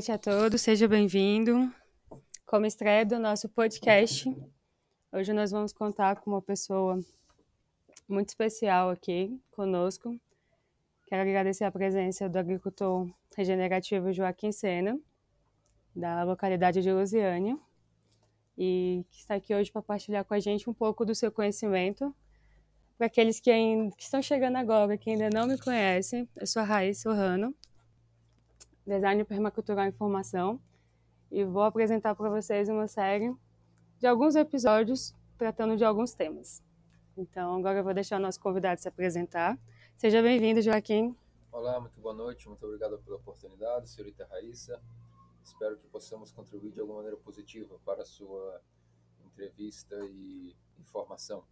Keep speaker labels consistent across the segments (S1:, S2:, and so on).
S1: Noite a todos, seja bem-vindo. Como estreia do nosso podcast, hoje nós vamos contar com uma pessoa muito especial aqui conosco. Quero agradecer a presença do agricultor regenerativo Joaquim Sena, da localidade de Lusiânia, e que está aqui hoje para partilhar com a gente um pouco do seu conhecimento. Para aqueles que, ainda, que estão chegando agora, que ainda não me conhecem, eu sou a Raíssa Orrano, Design Permacultural Informação, e vou apresentar para vocês uma série de alguns episódios tratando de alguns temas. Então, agora eu vou deixar o nosso convidado se apresentar. Seja bem-vindo, Joaquim.
S2: Olá, muito boa noite, muito obrigado pela oportunidade, senhorita Raíssa. Espero que possamos contribuir de alguma maneira positiva para a sua entrevista e informação.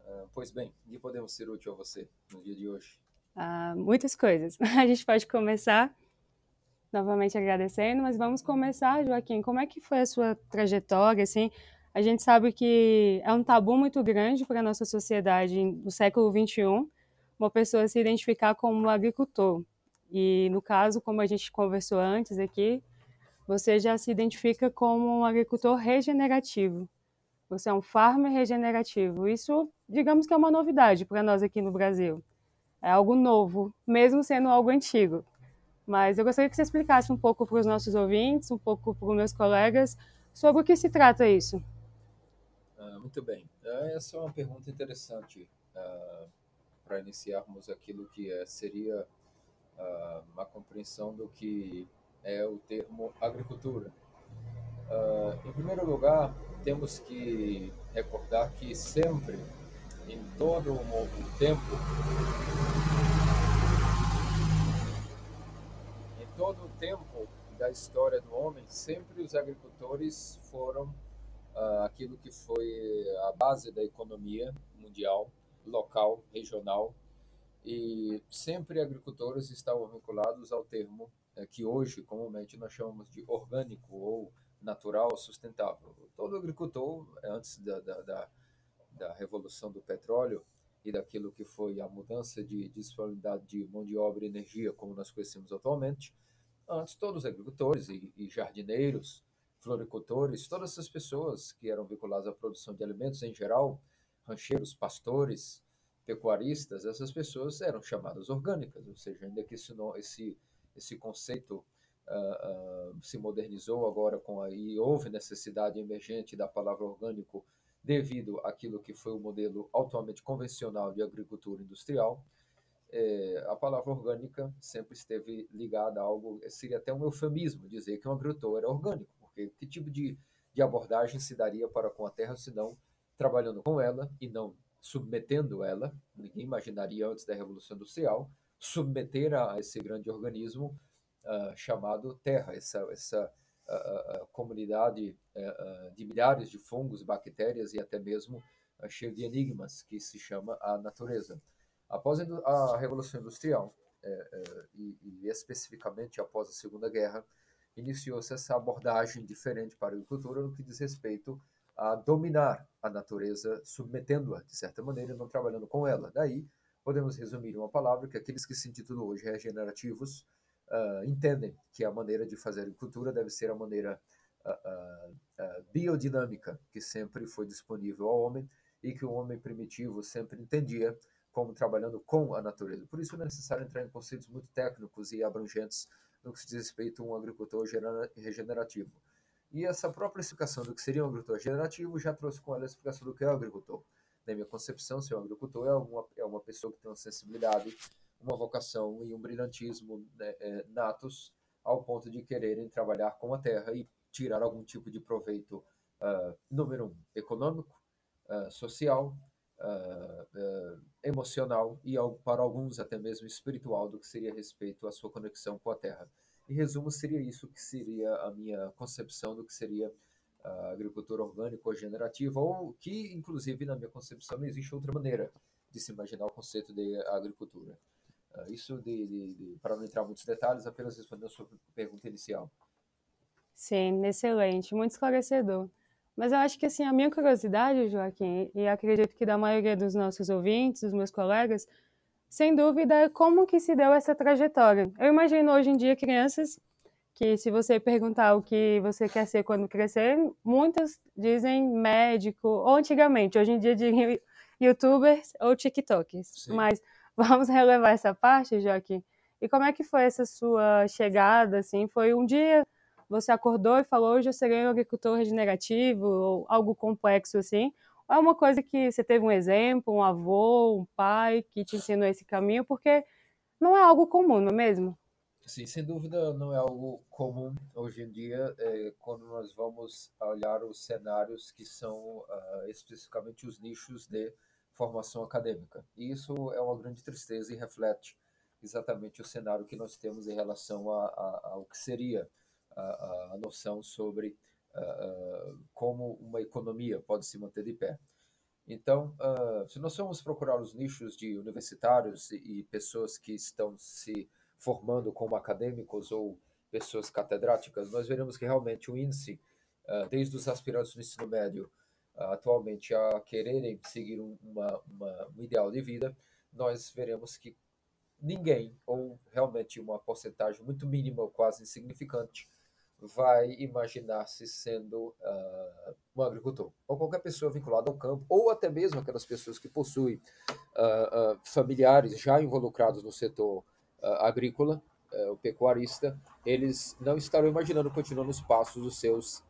S2: Uh, pois bem, o que podemos ser útil a você no dia de hoje?
S1: Ah, muitas coisas. A gente pode começar novamente agradecendo, mas vamos começar, Joaquim. Como é que foi a sua trajetória? Assim, a gente sabe que é um tabu muito grande para a nossa sociedade no século XXI uma pessoa se identificar como agricultor. E no caso, como a gente conversou antes aqui, você já se identifica como um agricultor regenerativo. Você é um farmer regenerativo. Isso, digamos que é uma novidade para nós aqui no Brasil. É algo novo, mesmo sendo algo antigo. Mas eu gostaria que você explicasse um pouco para os nossos ouvintes, um pouco para os meus colegas, sobre o que se trata isso.
S2: Ah, muito bem. Ah, essa é uma pergunta interessante ah, para iniciarmos aquilo que é, seria ah, uma compreensão do que é o termo agricultura. Ah, em primeiro lugar, temos que recordar que sempre, em todo o tempo, todo o tempo da história do homem, sempre os agricultores foram uh, aquilo que foi a base da economia mundial, local, regional, e sempre agricultores estavam vinculados ao termo uh, que hoje comumente nós chamamos de orgânico ou natural sustentável. Todo agricultor, antes da, da, da, da revolução do petróleo, e daquilo que foi a mudança de disponibilidade de mão de obra e energia, como nós conhecemos atualmente, antes todos os agricultores e, e jardineiros, floricultores, todas essas pessoas que eram vinculadas à produção de alimentos em geral, rancheiros, pastores, pecuaristas, essas pessoas eram chamadas orgânicas, ou seja, ainda que esse, esse, esse conceito uh, uh, se modernizou agora com aí houve necessidade emergente da palavra orgânico devido àquilo que foi o modelo atualmente convencional de agricultura industrial, é, a palavra orgânica sempre esteve ligada a algo, seria até um eufemismo dizer que um agricultor era orgânico, porque que tipo de, de abordagem se daria para com a terra se não trabalhando com ela e não submetendo ela, ninguém imaginaria antes da Revolução Industrial, submeter a esse grande organismo uh, chamado terra, essa, essa comunidade de milhares de fungos, bactérias e até mesmo cheio de enigmas que se chama a natureza. Após a Revolução Industrial, é, é, e, e, especificamente após a Segunda Guerra, iniciou-se essa abordagem diferente para a agricultura no que diz respeito a dominar a natureza, submetendo-a, de certa maneira, não trabalhando com ela. Daí, podemos resumir uma palavra que aqueles que se intitulam hoje regenerativos uh, entendem que a maneira de fazer agricultura deve ser a maneira uh, uh, biodinâmica que sempre foi disponível ao homem e que o homem primitivo sempre entendia como trabalhando com a natureza. Por isso é necessário entrar em conceitos muito técnicos e abrangentes no que se diz respeito a um agricultor regenerativo. E essa própria explicação do que seria um agricultor regenerativo já trouxe com ela a explicação do que é o agricultor. Na minha concepção, ser um agricultor é uma, é uma pessoa que tem uma sensibilidade, uma vocação e um brilhantismo né, é, natos ao ponto de quererem trabalhar com a terra e tirar algum tipo de proveito, uh, número um, econômico, uh, social uh, emocional e para alguns até mesmo espiritual do que seria respeito à sua conexão com a Terra. Em resumo, seria isso que seria a minha concepção do que seria a agricultura orgânica ou generativa, ou que, inclusive, na minha concepção, não existe outra maneira de se imaginar o conceito de agricultura. Isso, de, de, de, para não entrar muitos detalhes, apenas respondendo a sua pergunta inicial.
S1: Sim, excelente, muito esclarecedor. Mas eu acho que assim, a minha curiosidade, Joaquim, e acredito que da maioria dos nossos ouvintes, dos meus colegas, sem dúvida é como que se deu essa trajetória. Eu imagino hoje em dia crianças que se você perguntar o que você quer ser quando crescer, muitos dizem médico, ou antigamente, hoje em dia diriam youtubers ou tiktokers. Sim. Mas vamos relevar essa parte, Joaquim. E como é que foi essa sua chegada, assim? Foi um dia você acordou e falou, hoje eu serei um agricultor regenerativo, ou algo complexo assim? Ou é uma coisa que você teve um exemplo, um avô, um pai que te ensinou esse caminho? Porque não é algo comum, não é mesmo?
S2: Sim, sem dúvida não é algo comum hoje em dia, é, quando nós vamos olhar os cenários que são uh, especificamente os nichos de formação acadêmica. E isso é uma grande tristeza e reflete exatamente o cenário que nós temos em relação a, ao que seria a, a noção sobre uh, como uma economia pode se manter de pé. Então, uh, se nós formos procurar os nichos de universitários e, e pessoas que estão se formando como acadêmicos ou pessoas catedráticas, nós veremos que realmente o índice, uh, desde os aspirantes do ensino médio atualmente a quererem seguir um, uma, uma, um ideal de vida, nós veremos que ninguém, ou realmente uma porcentagem muito mínima ou quase insignificante, vai imaginar-se sendo uh, um agricultor, ou qualquer pessoa vinculada ao campo, ou até mesmo aquelas pessoas que possuem uh, uh, familiares já involucrados no setor agrícola, o pecuarista, eles não estarão imaginando continuar nos passos dos seus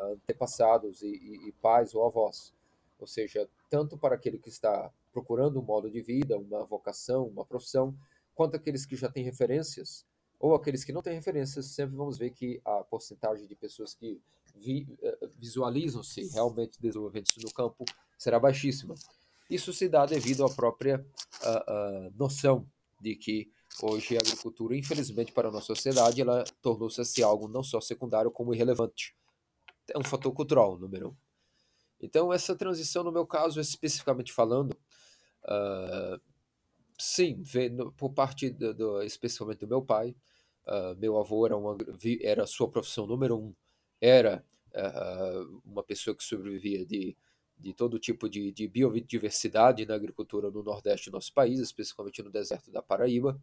S2: antepassados e, e, e pais ou avós. Ou seja, tanto para aquele que está procurando um modo de vida, uma vocação, uma profissão, quanto aqueles que já têm referências ou aqueles que não têm referências, sempre vamos ver que a porcentagem de pessoas que vi, eh, visualizam-se realmente desenvolvendo-se no campo será baixíssima. Isso se dá devido à própria noção de que hoje a agricultura, infelizmente para a nossa sociedade, ela tornou-se assim, algo não só secundário como irrelevante. É um fator cultural, número um. Então, essa transição, no meu caso, especificamente falando, uh, sim, vendo por parte do, do, especialmente do meu pai. Uh, meu avô era uma era a sua profissão número um era uh, uma pessoa que sobrevivia de de todo tipo de, de biodiversidade na agricultura no nordeste do nosso país, especificamente no deserto da Paraíba,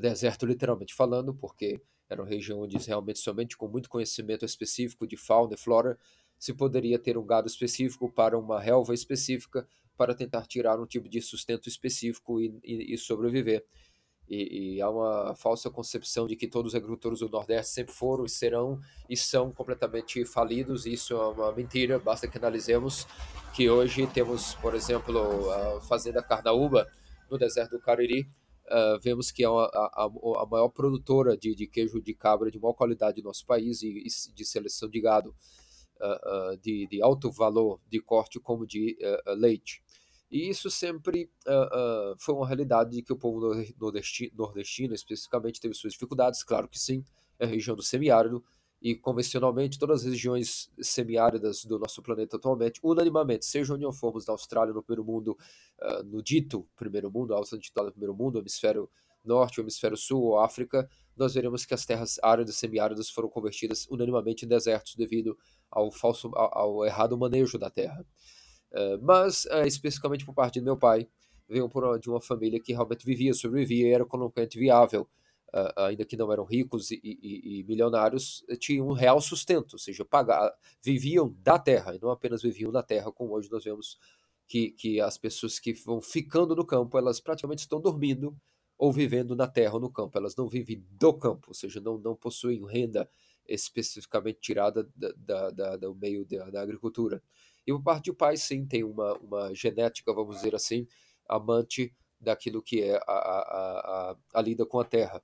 S2: deserto literalmente falando, porque era uma região onde realmente somente com muito conhecimento específico de fauna e flora se poderia ter um gado específico para uma relva específica para tentar tirar um tipo de sustento específico e, e, e sobreviver. E, e, há uma falsa concepção de que todos os agricultores do Nordeste sempre foram e serão e são completamente falidos. Isso é uma mentira. Basta que analisemos que hoje temos, por exemplo, a Fazenda Carnaúba, no deserto do Cariri. Uh, vemos que é a, a, a maior produtora de, de, queijo de cabra de maior qualidade do nosso país e, e de seleção de gado uh, uh, de, de, alto valor de corte como de leite. E isso sempre foi uma realidade que o povo nordestino, nordestino, especificamente, teve suas dificuldades. Claro que sim, é região do semiárido, e convencionalmente todas as regiões semiáridas do nosso planeta atualmente, unanimamente, seja onde formos na Austrália, no primeiro mundo, uh, no dito primeiro mundo, a Austrália intitulada primeiro mundo, hemisfério norte, hemisfério sul ou África, nós veremos que as terras áridas semiáridas foram convertidas unanimamente em desertos devido ao falso, ao, ao errado manejo da terra. Uh, mas, uh, especificamente por parte do meu pai, veio por, de uma família que realmente vivia, sobrevivia e era economicamente viável. Ainda que não eram ricos e, e, e, milionários, tinham um real sustento, ou seja, pagar, viviam da terra, e não apenas viviam da terra, como hoje nós vemos que, que as pessoas que vão ficando no campo, elas praticamente estão dormindo ou vivendo na terra ou no campo, elas não vivem do campo, ou seja, não, não possuem renda especificamente tirada da, da, da do meio da, da agricultura. E por parte do pai, sim, tem uma, uma genética, vamos dizer assim, amante daquilo que é a, a, a, a lida com a terra.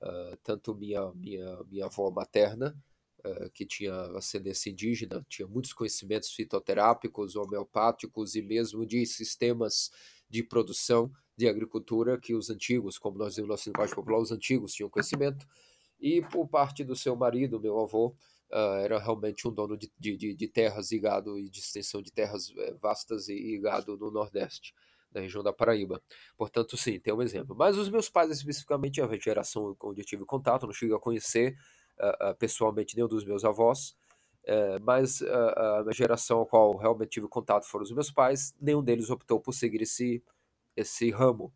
S2: Uh, tanto minha, minha, minha avó materna, uh, que tinha ascendência indígena, tinha muitos conhecimentos fitoterápicos, homeopáticos e mesmo de sistemas de produção de agricultura que os antigos, como nós dizemos nosso linguagem popular, os antigos tinham conhecimento. E por parte do seu marido, meu avô, uh, era realmente um dono de, de, de, terras e gado e de extensão de terras eh, vastas e, e gado no Nordeste, na região da Paraíba. Portanto, sim, tem um exemplo. Mas os meus pais, especificamente, a geração onde eu tive contato, não cheguei a conhecer uh, uh, pessoalmente nenhum dos meus avós, uh, mas a geração a qual realmente tive contato foram os meus pais, nenhum deles optou por seguir esse, esse ramo.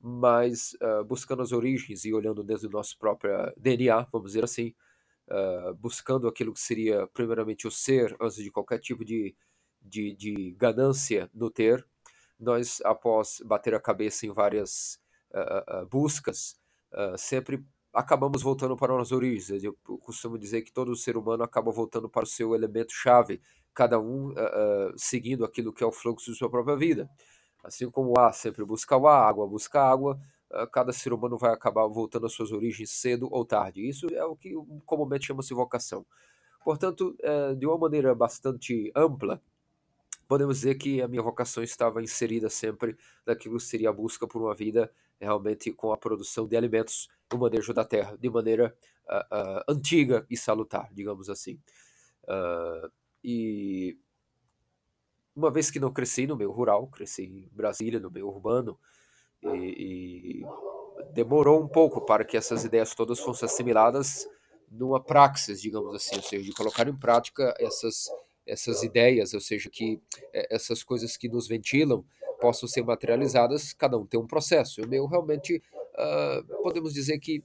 S2: mas buscando as origens e olhando desde o nosso próprio DNA, vamos dizer assim, buscando aquilo que seria primeiramente o ser antes de qualquer tipo de, de, de ganância no ter, nós, após bater a cabeça em várias uh, buscas, sempre acabamos voltando para as origens. Eu costumo dizer que todo ser humano acaba voltando para o seu elemento chave, cada um seguindo aquilo que é o fluxo de sua própria vida. Assim como o ar sempre busca o ar, a água busca a água, cada ser humano vai acabar voltando às suas origens cedo ou tarde. Isso é o que comumente chama-se vocação. Portanto, de uma maneira bastante ampla, podemos dizer que a minha vocação estava inserida sempre naquilo que seria a busca por uma vida realmente com a produção de alimentos, o manejo da terra, de maneira uh, uh, antiga e salutar, digamos assim. Uh, e uma vez que não cresci no meio rural, cresci em Brasília, no meio urbano, e, e demorou um pouco para que essas ideias todas fossem assimiladas numa praxis, digamos assim, ou seja, de colocar em prática essas essas ideias, ou seja, que eh, essas coisas que nos ventilam possam ser materializadas, cada um tem um processo. O meu realmente, uh, podemos dizer que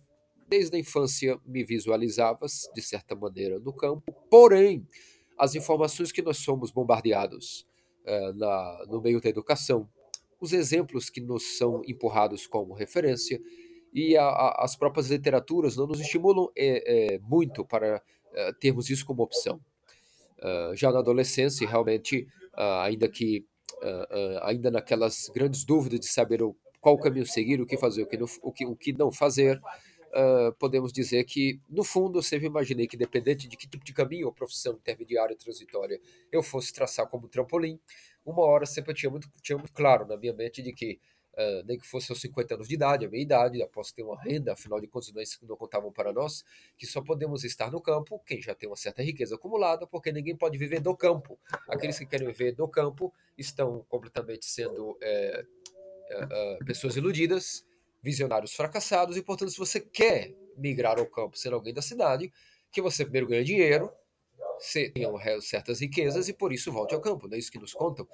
S2: desde a infância me visualizava, de certa maneira, no campo, porém, as informações que nós somos bombardeados uh, na, no meio da educação, os exemplos que nos são empurrados como referência e a, a, as próprias literaturas não nos estimulam é, é, muito para uh, termos isso como opção. Uh, já na adolescência, realmente, uh, ainda que uh, ainda naquelas grandes dúvidas de saber o, qual caminho seguir, o que fazer, o que não, o que, o que não fazer, podemos dizer que, no fundo, eu sempre imaginei que, dependente de que tipo de caminho ou profissão intermediária transitória eu fosse traçar como trampolim, uma hora sempre eu tinha muito, tinha muito claro na minha mente de que Uh, nem que fosse aos 50 anos de idade, a minha idade, após ter uma renda, afinal de contas, não, não contavam para nós, que só podemos estar no campo quem já tem uma certa riqueza acumulada, porque ninguém pode viver do campo. Aqueles que querem viver do campo estão completamente sendo é, é, é, pessoas iludidas, visionários fracassados, e portanto, se você quer migrar ao campo sendo alguém da cidade, que você primeiro ganhe dinheiro, tenha certas riquezas e por isso volte ao campo, não é isso que nos contam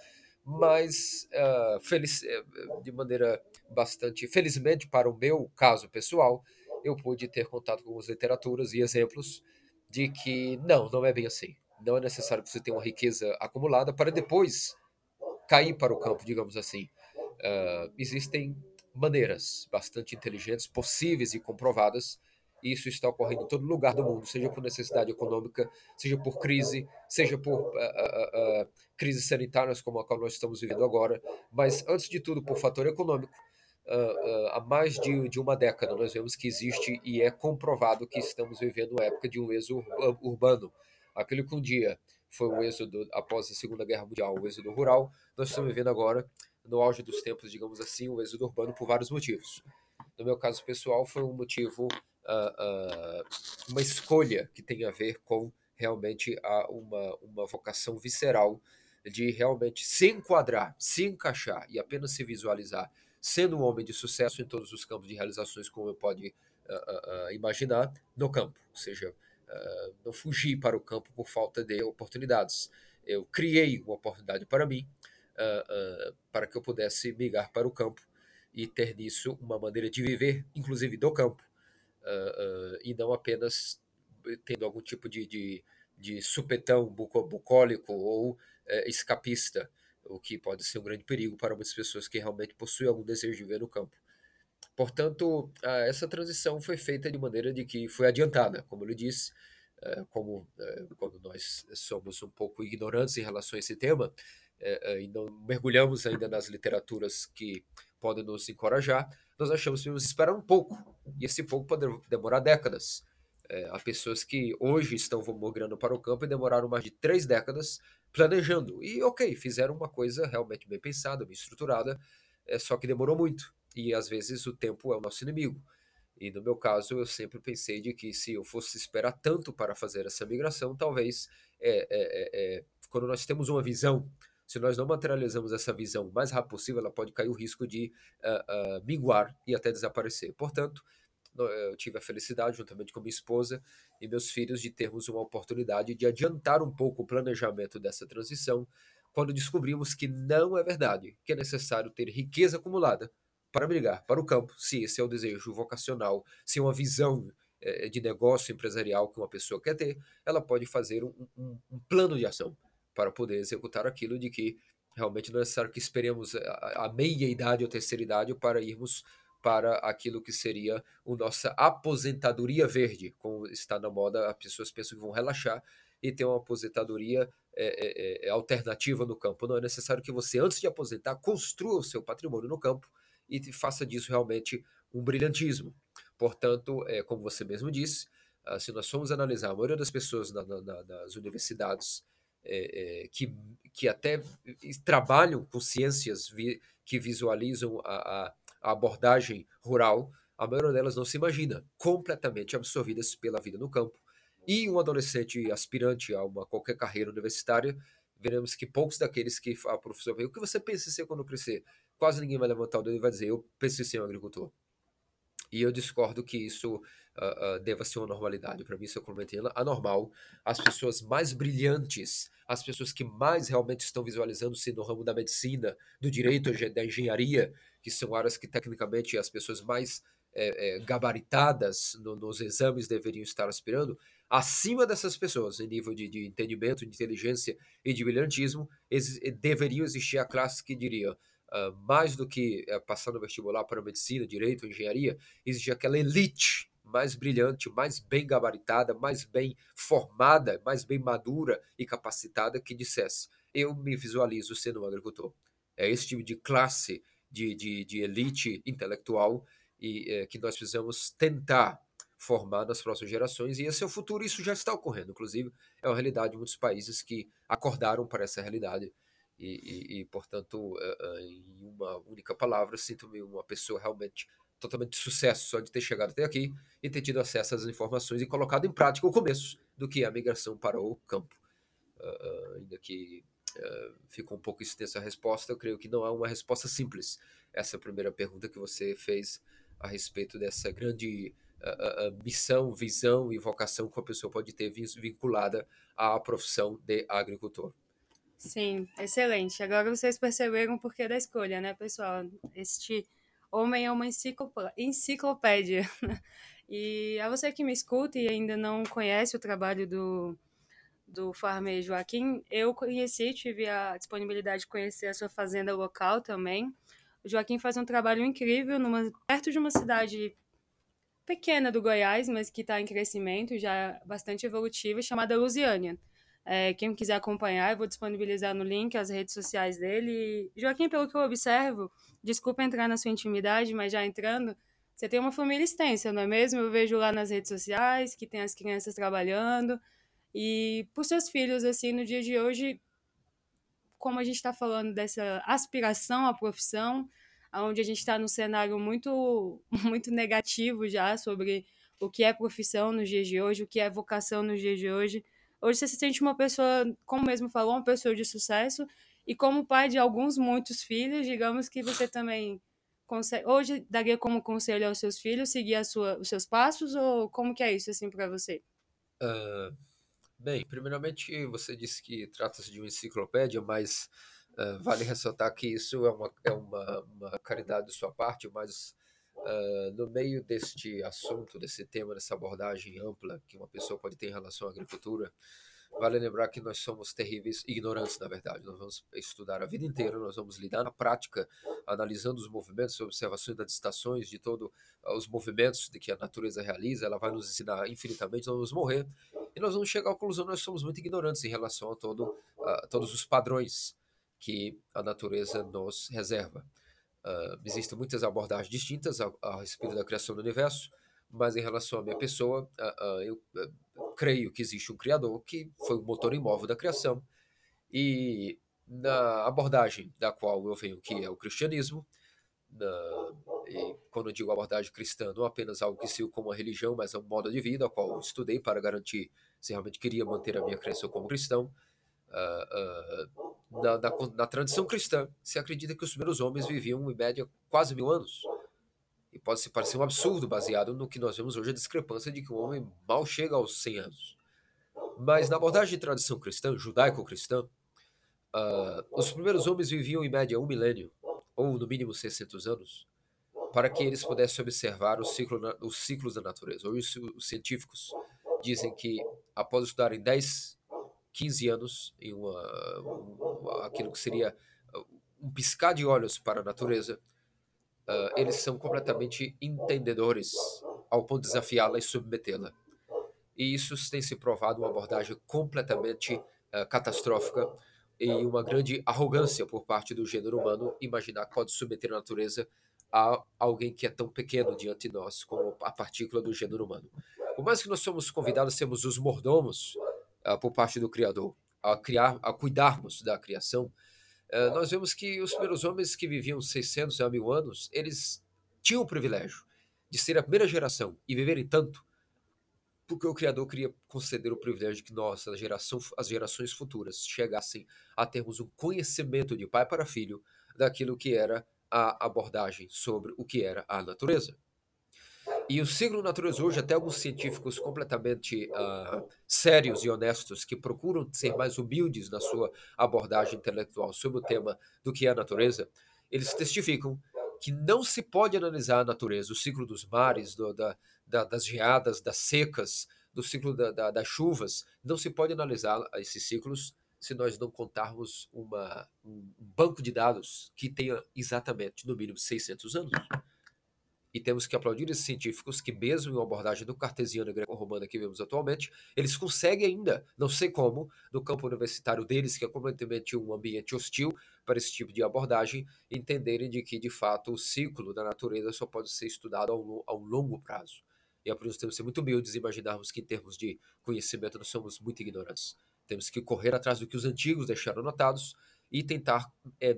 S2: mas uh, feliz, eh, de maneira bastante felizmente para o meu caso pessoal, eu pude ter contato com as literaturas e exemplos de que não, não é bem assim. Não é necessário que você tenha uma riqueza acumulada para depois cair para o campo, digamos assim. Uh, existem maneiras bastante inteligentes, possíveis e comprovadas isso está ocorrendo em todo lugar do mundo, seja por necessidade econômica, seja por crise, seja por uh, uh, uh, crises sanitárias como a qual nós estamos vivendo agora, mas antes de tudo por fator econômico. há mais de, de, uma década nós vemos que existe e é comprovado que estamos vivendo uma época de um êxodo urbano. Aquele que um dia foi o êxodo após a Segunda Guerra Mundial, o êxodo rural, nós estamos vivendo agora, no auge dos tempos, digamos assim, o êxodo urbano por vários motivos. No meu caso pessoal, foi um motivo uh, uh, uma escolha que tem a ver com realmente a, uma, uma vocação visceral de realmente se enquadrar, se encaixar e apenas se visualizar sendo um homem de sucesso em todos os campos de realizações, como eu pode uh, imaginar, no campo. Ou seja, não fugir para o campo por falta de oportunidades. Eu criei uma oportunidade para mim, para que eu pudesse migrar para o campo e ter nisso uma maneira de viver, inclusive do campo, uh, uh, e não apenas tendo algum tipo de, de, de supetão bucólico ou uh, escapista, o que pode ser um grande perigo para muitas pessoas que realmente possuem algum desejo de viver no campo. Portanto, essa transição foi feita de maneira de que foi adiantada, como eu disse, como quando nós somos um pouco ignorantes em relação a esse tema e não mergulhamos ainda nas literaturas que podem nos encorajar, nós achamos que devemos esperar um pouco, e esse pouco pode demorar décadas. É, há pessoas que hoje estão migrando para o campo e demoraram mais de três décadas planejando. E ok, fizeram uma coisa realmente bem pensada, bem estruturada, é, só que demorou muito. E às vezes o tempo é o nosso inimigo. E no meu caso, eu sempre pensei de que se eu fosse esperar tanto para fazer essa migração, talvez é, é, é, é quando nós temos uma visão se nós não materializamos essa visão o mais rápido possível, ela pode cair o risco de uh, uh, minguar e até desaparecer. Portanto, eu tive a felicidade, juntamente com minha esposa e meus filhos, de termos uma oportunidade de adiantar um pouco o planejamento dessa transição, quando descobrimos que não é verdade, que é necessário ter riqueza acumulada para migrar para o campo, se esse é o desejo vocacional, se é uma visão é, de negócio empresarial que uma pessoa quer ter, ela pode fazer um, um, um plano de ação para poder executar aquilo de que realmente não é necessário que esperemos a, meia idade ou terceira idade para irmos para aquilo que seria a nossa aposentadoria verde, como está na moda, as pessoas pensam que vão relaxar e ter uma aposentadoria é, é, é, alternativa no campo. Não é necessário que você, antes de aposentar, construa o seu patrimônio no campo e faça disso realmente um brilhantismo. Portanto, é, como você mesmo disse, ah, se nós formos analisar a maioria das pessoas na, na, nas universidades é, é, que, que até trabalham com ciências vi, que visualizam a, a, abordagem rural, a maioria delas não se imagina completamente absorvidas pela vida no campo. E um adolescente aspirante a uma qualquer carreira universitária, veremos que poucos daqueles que a professor o que você pensa em ser quando crescer? Quase ninguém vai levantar o dedo e vai dizer, eu penso em ser um agricultor. E eu discordo que isso uh, deva ser uma normalidade. Para mim, isso é completamente anormal. As pessoas mais brilhantes, as pessoas que mais realmente estão visualizando-se no ramo da medicina, do direito, da engenharia, que são áreas que tecnicamente as pessoas mais é, é, gabaritadas no, nos exames deveriam estar aspirando, acima dessas pessoas, em nível de, de entendimento, de inteligência e de brilhantismo, ex, deveriam existir a classe que diria uh, mais do que uh, passar no vestibular para medicina, direito, engenharia, existe aquela elite mais brilhante, mais bem gabaritada, mais bem formada, mais bem madura e capacitada que dissesse: eu me visualizo sendo um agricultor. É esse tipo de classe de, de, de elite intelectual e é, que nós precisamos tentar formar nas próximas gerações e esse é o futuro. Isso já está ocorrendo, inclusive é uma realidade de muitos países que acordaram para essa realidade e, e, e portanto, uh, uh, em uma única palavra, sinto-me uma pessoa realmente totalmente de sucesso só de ter chegado até aqui e ter tido acesso às informações e colocado em prática o começo do que é a migração para o campo. Uh, ainda que uh, ficou um pouco extensa a resposta, eu creio que não há uma resposta simples. Essa primeira pergunta que você fez a respeito dessa grande uh, missão, visão e vocação que a pessoa pode ter vinculada à profissão de agricultor.
S1: Sim, excelente. Agora vocês perceberam o porquê da escolha, né, pessoal? Este homem é uma enciclopédia. E a você que me escuta e ainda não conhece o trabalho do, do farmer Joaquim, eu conheci, tive a disponibilidade de conhecer a sua fazenda local também. O Joaquim faz um trabalho incrível numa, perto de uma cidade pequena do Goiás, mas que está em crescimento, já bastante evolutiva, chamada Lusiânia. É, quem quiser acompanhar, eu vou disponibilizar no link as redes sociais dele. Joaquim, pelo que eu observo, desculpa entrar na sua intimidade, mas já entrando, você tem uma família extensa, não é mesmo? Eu vejo lá nas redes sociais que tem as crianças trabalhando. E por seus filhos, assim, no dia de hoje, como a gente está falando dessa aspiração à profissão, onde a gente está num cenário muito, muito negativo já sobre o que é profissão nos dias de hoje, o que é vocação nos dias de hoje. Hoje você se sente uma pessoa, como mesmo falou, uma pessoa de sucesso. E como pai de alguns, muitos filhos, digamos que você também consegue. Hoje daria como conselho aos seus filhos seguir a sua, os seus passos? Ou como que é isso assim para você?
S2: Uh, bem, primeiramente você disse que trata-se de uma enciclopédia, mas uh, vale ressaltar que isso é uma, é uma, uma caridade de sua parte, mas Uh, no meio deste assunto, desse tema, dessa abordagem ampla que uma pessoa pode ter em relação à agricultura, vale lembrar que nós somos terríveis ignorantes, na verdade. Nós vamos estudar a vida inteira, nós vamos lidar na prática, analisando os movimentos, observações das estações, de todos uh, os movimentos de que a natureza realiza, ela vai nos ensinar infinitamente, nós vamos morrer, e nós vamos chegar à conclusão nós somos muito ignorantes em relação a todo, uh, todos os padrões que a natureza nos reserva. Uh, existem muitas abordagens distintas a, a, respeito da criação do universo, mas em relação à minha pessoa, uh, uh, eu creio que existe um Criador que foi o motor imóvel da criação. E na abordagem da qual eu venho, que é o cristianismo, na, quando eu digo abordagem cristã, não apenas algo que se como uma religião, mas é um modo de vida, a qual eu estudei para garantir se realmente queria manter a minha crença como cristão. Uh, na, na, na, tradição cristã, se acredita que os primeiros homens viviam em média quase mil anos. E pode se parecer um absurdo baseado no que nós vemos hoje a discrepância de que o homem mal chega aos 100 anos. Mas na abordagem de tradição cristã, judaico-cristã, uh, os primeiros homens viviam em média um milênio, ou no mínimo 600 anos. para que eles pudessem observar ciclo, os ciclos da natureza. Hoje, os científicos dizem que, após estudarem 10, 15 anos em uma, uma, aquilo que seria um piscar de olhos para a natureza, uh, eles são completamente entendedores ao ponto de desafiá-la e submetê-la. E isso tem se provado uma abordagem completamente uh, catastrófica e uma grande arrogância por parte do gênero humano imaginar que pode submeter a natureza a alguém que é tão pequeno diante de nós como a partícula do gênero humano. Por mais que nós somos convidados a sermos os mordomos uh, por parte do Criador, a criar, a cuidarmos da criação, uh, nós vemos que os primeiros homens que viviam 600 a mil anos, eles tinham o privilégio de ser a primeira geração e viverem tanto porque o Criador queria conceder o privilégio de que nós, a geração, as gerações futuras, chegassem a termos um conhecimento de pai para filho daquilo que era a abordagem sobre o que era a natureza. E o ciclo natureza hoje, até alguns científicos completamente uh, sérios e honestos que procuram ser mais humildes na sua abordagem intelectual sobre o tema do que é a natureza, eles testificam que não se pode analisar a natureza, o ciclo dos mares, do, da, da, das geadas, das secas, do ciclo da, das chuvas, não se pode analisar esses ciclos se nós não contarmos uma, um banco de dados que tenha exatamente, no mínimo, 600 anos. E temos que aplaudir esses científicos que, mesmo em uma abordagem do cartesiano e greco-romana que vemos atualmente, eles conseguem ainda, não sei como, no campo universitário deles, que é completamente um ambiente hostil para esse tipo de abordagem, entenderem de que, de fato, o ciclo da natureza só pode ser estudado a um, longo prazo. E é por isso que temos que ser muito humildes e imaginarmos que, em termos de conhecimento, nós somos muito ignorantes. Temos que correr atrás do que os antigos deixaram anotados e tentar é,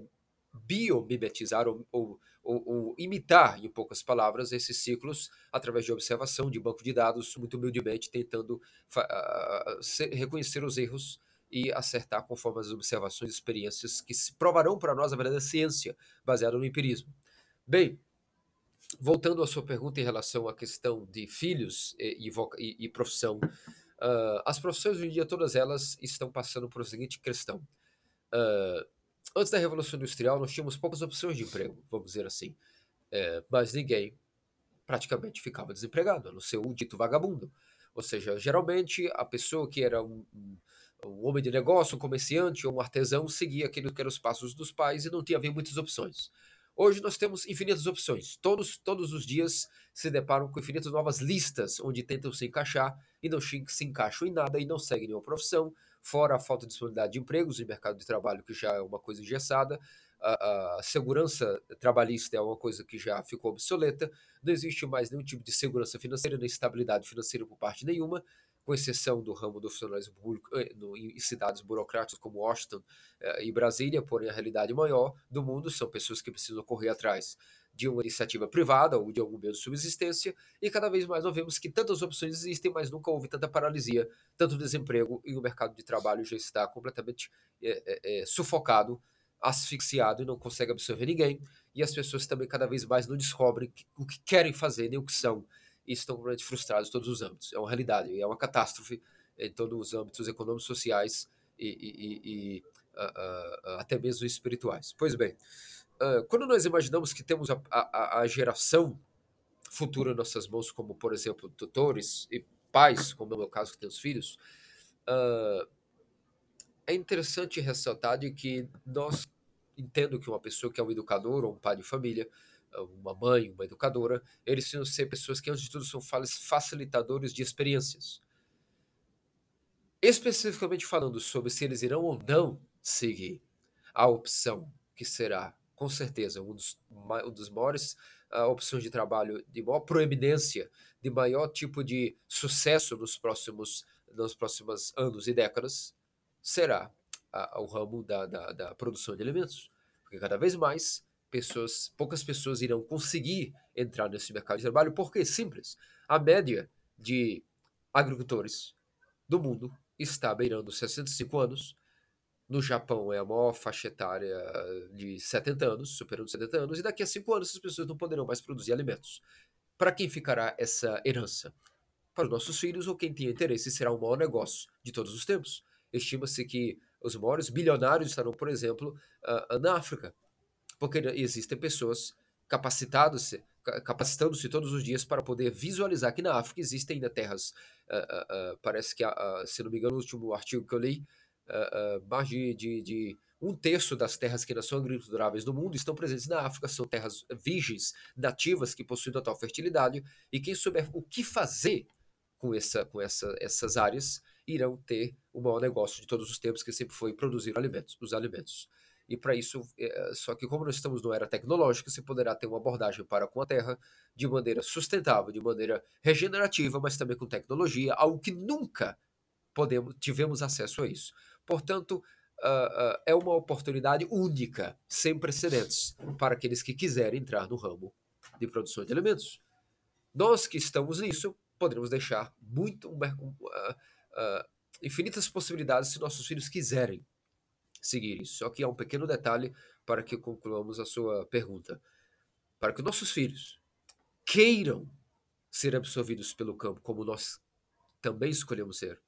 S2: biomimetizar ou, ou, ou, ou, imitar, em poucas palavras, esses ciclos através de observação, de banco de dados, muito humildemente tentando uh, reconhecer os erros e acertar conforme as observações e experiências que se provarão para nós a verdadeira ciência baseada no empirismo. Bem, voltando à sua pergunta em relação à questão de filhos e, e, e profissão, uh, as profissões hoje em dia, todas elas estão passando por a seguinte questão. Uh, antes da Revolução Industrial, nós tínhamos poucas opções de emprego, vamos dizer assim. É, mas ninguém praticamente ficava desempregado, a não ser o dito vagabundo. Ou seja, geralmente a pessoa que era um, um, homem de negócio, um comerciante ou um artesão seguia aquilo que eram os passos dos pais e não tinha havia muitas opções. Hoje nós temos infinitas opções. Todos, todos os dias se deparam com infinitas novas listas onde tentam se encaixar e não se encaixam em nada e não seguem nenhuma profissão, fora a falta de disponibilidade de empregos e mercado de trabalho, que já é uma coisa engessada, a, a, segurança trabalhista é uma coisa que já ficou obsoleta, não existe mais nenhum tipo de segurança financeira, nem estabilidade financeira por parte nenhuma, com exceção do ramo do funcionalismo público eh, em cidades burocráticas como Washington eh, e Brasília, porém a realidade maior do mundo são pessoas que precisam correr atrás de uma iniciativa privada ou de algum meio de subsistência, e cada vez mais nós vemos que tantas opções existem, mas nunca houve tanta paralisia, tanto desemprego, e o mercado de trabalho já está completamente é, é, sufocado, asfixiado e não consegue absorver ninguém, e as pessoas também cada vez mais não descobrem o que querem fazer, nem o que são, e estão completamente frustrados em todos os âmbitos. É uma realidade, é uma catástrofe em todos os âmbitos econômicos, sociais e, e, e uh, uh, até mesmo espirituais. Pois bem, uh, quando nós imaginamos que temos a, a, a, geração futura em nossas mãos, como por exemplo tutores e pais, como é o meu caso que tem os filhos, é interessante ressaltar de que nós entendo que uma pessoa que é um educador ou um pai de família uma mãe, uma educadora, eles precisam ser pessoas que, antes de tudo, são facilitadores de experiências. Especificamente falando sobre se eles irão ou não seguir a opção que será, com certeza, um dos, um dos maiores uh, opções de trabalho de maior proeminência, de maior tipo de sucesso nos próximos, nos próximos anos e décadas, será uh, o ramo da, da, da produção de alimentos. Porque cada vez mais pessoas, poucas pessoas irão conseguir entrar nesse mercado de trabalho, porque simples. A média de agricultores do mundo está beirando 65 anos. No Japão é a maior faixa etária de 70 anos, superando 70 anos, e daqui a 5 anos essas pessoas não poderão mais produzir alimentos. Para quem ficará essa herança? Para os nossos filhos ou quem tinha interesse será o maior negócio de todos os tempos. Estima-se que os maiores bilionários estarão, por exemplo, uh, na África, porque existem pessoas capacitadas capacitando-se todos os dias para poder visualizar que na África existem ainda terras, uh, uh, parece que, se não me engano, no último artigo que eu li, mais de, de, de, um terço das terras que ainda são agriculturáveis no mundo estão presentes na África, são terras virgens, nativas, que possuem total fertilidade, e quem souber o que fazer com, essa, com essa, essas áreas irão ter o maior negócio de todos os tempos, que sempre foi produzir alimentos, os alimentos. E para isso, é, só que como nós estamos numa era tecnológica, você poderá ter uma abordagem para com a Terra de maneira sustentável, de maneira regenerativa, mas também com tecnologia, algo que nunca podemos, tivemos acesso a isso. Portanto, uh, uh, é uma oportunidade única, sem precedentes, para aqueles que quiserem entrar no ramo de produção de alimentos. Nós que estamos nisso, poderemos deixar muito uh, infinitas possibilidades se nossos filhos quiserem seguir isso. Só que há um pequeno detalhe para que concluamos a sua pergunta. Para que nossos filhos queiram ser absorvidos pelo campo, como nós também escolhemos ser,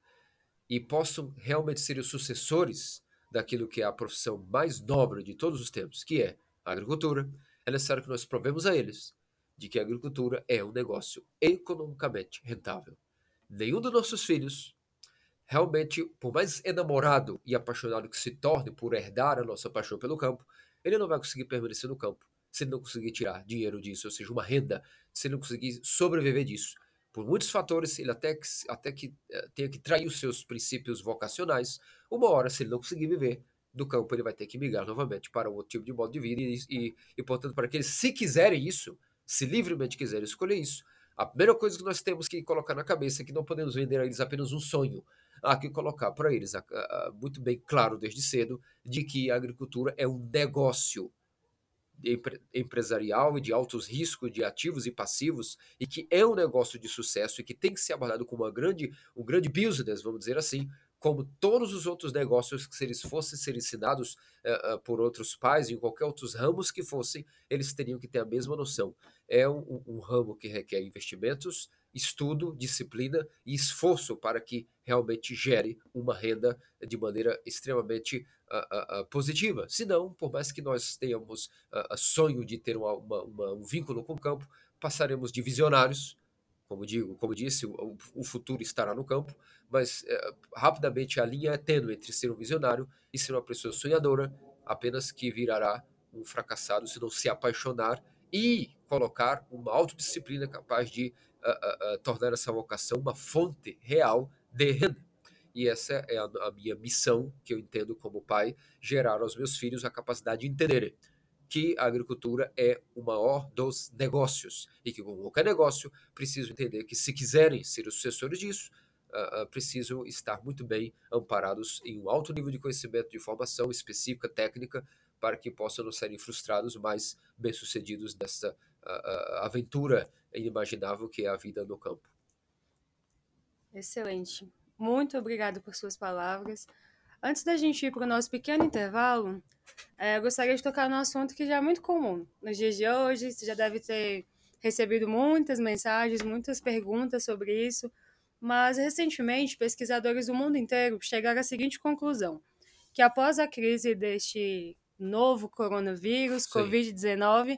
S2: e possam realmente ser os sucessores daquilo que é a profissão mais nobre de todos os tempos, que é a agricultura, é necessário que nós provemos a eles de que a agricultura é um negócio economicamente rentável. Nenhum dos nossos filhos realmente, por mais enamorado e apaixonado que se torne por herdar a nossa paixão pelo campo, ele não vai conseguir permanecer no campo se ele não conseguir tirar dinheiro disso, ou seja, uma renda, se ele não conseguir sobreviver disso. Por muitos fatores, ele até que, até que uh, tenha que trair os seus princípios vocacionais, uma hora, se ele não conseguir viver do campo, ele vai ter que migrar novamente para outro tipo de modo de vida. E, e, e portanto, para que eles, se quiserem isso, se livremente quiserem escolher isso, a primeira coisa que nós temos que colocar na cabeça é que não podemos vender a eles apenas um sonho, há que colocar para eles muito bem claro desde cedo de que a agricultura é um negócio empresarial e de altos riscos de ativos e passivos e que é um negócio de sucesso e que tem que ser abordado como uma grande, um grande business, vamos dizer assim, como todos os outros negócios que se eles fossem ser ensinados uh, uh, por outros pais em qualquer outros ramos que fossem, eles teriam que ter a mesma noção. É um, um, ramo que requer investimentos, estudo, disciplina e esforço para que realmente gere uma renda de maneira extremamente uh, uh, positiva. Senão, por mais que nós tenhamos uh, sonho de ter uma, uma, uma, um vínculo com o campo, passaremos de visionários, como digo, como disse, o, o futuro estará no campo, mas eh, rapidamente a linha é tênue entre ser um visionário e ser uma pessoa sonhadora, apenas que virará um fracassado se não se apaixonar e colocar uma autodisciplina capaz de tornar essa vocação uma fonte real de renda. E essa é a, a, minha missão, que eu entendo como pai, gerar aos meus filhos a capacidade de entenderem que a agricultura é o maior dos negócios e que, como qualquer negócio, preciso entender que, se quiserem ser os sucessores disso, uh, precisam estar muito bem amparados em um alto nível de conhecimento, de formação específica, técnica, para que possam não serem frustrados, mas bem-sucedidos nessa uh, aventura inimaginável que é a vida no campo.
S1: Excelente. Muito obrigado por suas palavras. Antes da gente ir para o nosso pequeno intervalo, é, eu gostaria de tocar num assunto que já é muito comum nos dias de hoje. Você já deve ter recebido muitas mensagens, muitas perguntas sobre isso, mas recentemente pesquisadores do mundo inteiro chegaram à seguinte conclusão: que após a crise deste novo coronavírus, Covid-19,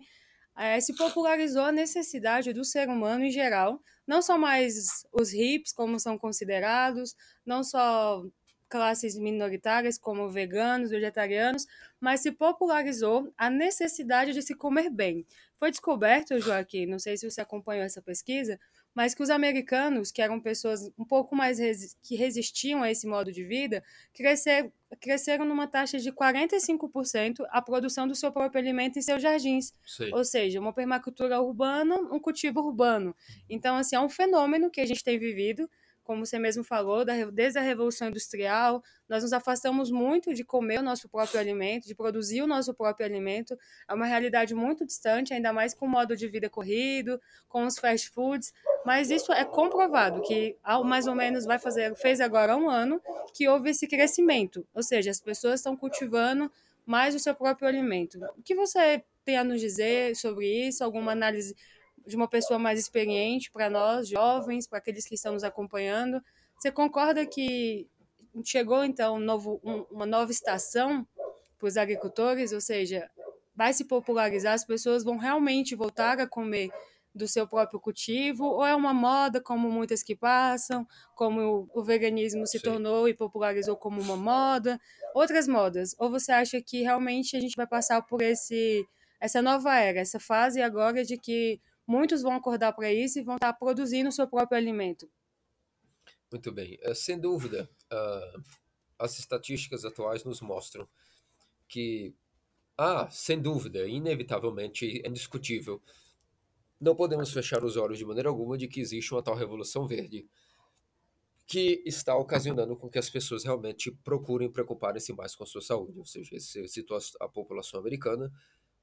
S1: é, se popularizou a necessidade do ser humano em geral, não só mais os hips, como são considerados, não só classes minoritárias como veganos, vegetarianos, mas se popularizou a necessidade de se comer bem. Foi descoberto, Joaquim, não sei se você acompanhou essa pesquisa, mas que os americanos, que eram pessoas um pouco mais resi que resistiam a esse modo de vida, crescer, cresceram numa taxa de 45% a produção do seu próprio alimento em seus jardins. Ou seja, uma permacultura urbana, um cultivo urbano. Então, assim, é um fenômeno que a gente tem vivido como você mesmo falou, desde a Revolução Industrial, nós nos afastamos muito de comer o nosso próprio alimento, de produzir o nosso próprio alimento. É uma realidade muito distante, ainda mais com o modo de vida corrido, com os fast foods. Mas isso é comprovado que, mais ou menos, vai fazer, fez agora um ano que houve esse crescimento. Ou seja, as pessoas estão cultivando mais o seu próprio alimento. O que você tem a nos dizer sobre isso? Alguma análise de uma pessoa mais experiente para nós, jovens, para aqueles que estão nos acompanhando. Você concorda que chegou então um novo, um, uma nova estação para os agricultores, ou seja, vai se popularizar, as pessoas vão realmente voltar a comer do seu próprio cultivo, ou é uma moda como muitas que passam, como o veganismo se Sim. tornou e popularizou como uma moda, outras modas? Ou você acha que realmente a gente vai passar por esse essa nova era, essa fase agora de que muitos vão acordar para isso e vão estar produzindo o seu próprio alimento?
S2: Muito bem, uh, sem dúvida, uh, as estatísticas atuais nos mostram que, ah, sem dúvida, inevitavelmente, é indiscutível, não podemos fechar os olhos de maneira alguma de que existe uma tal revolução verde que está ocasionando com que as pessoas realmente procurem preocuparem-se mais com a sua saúde. Ou seja, esse citou a população americana,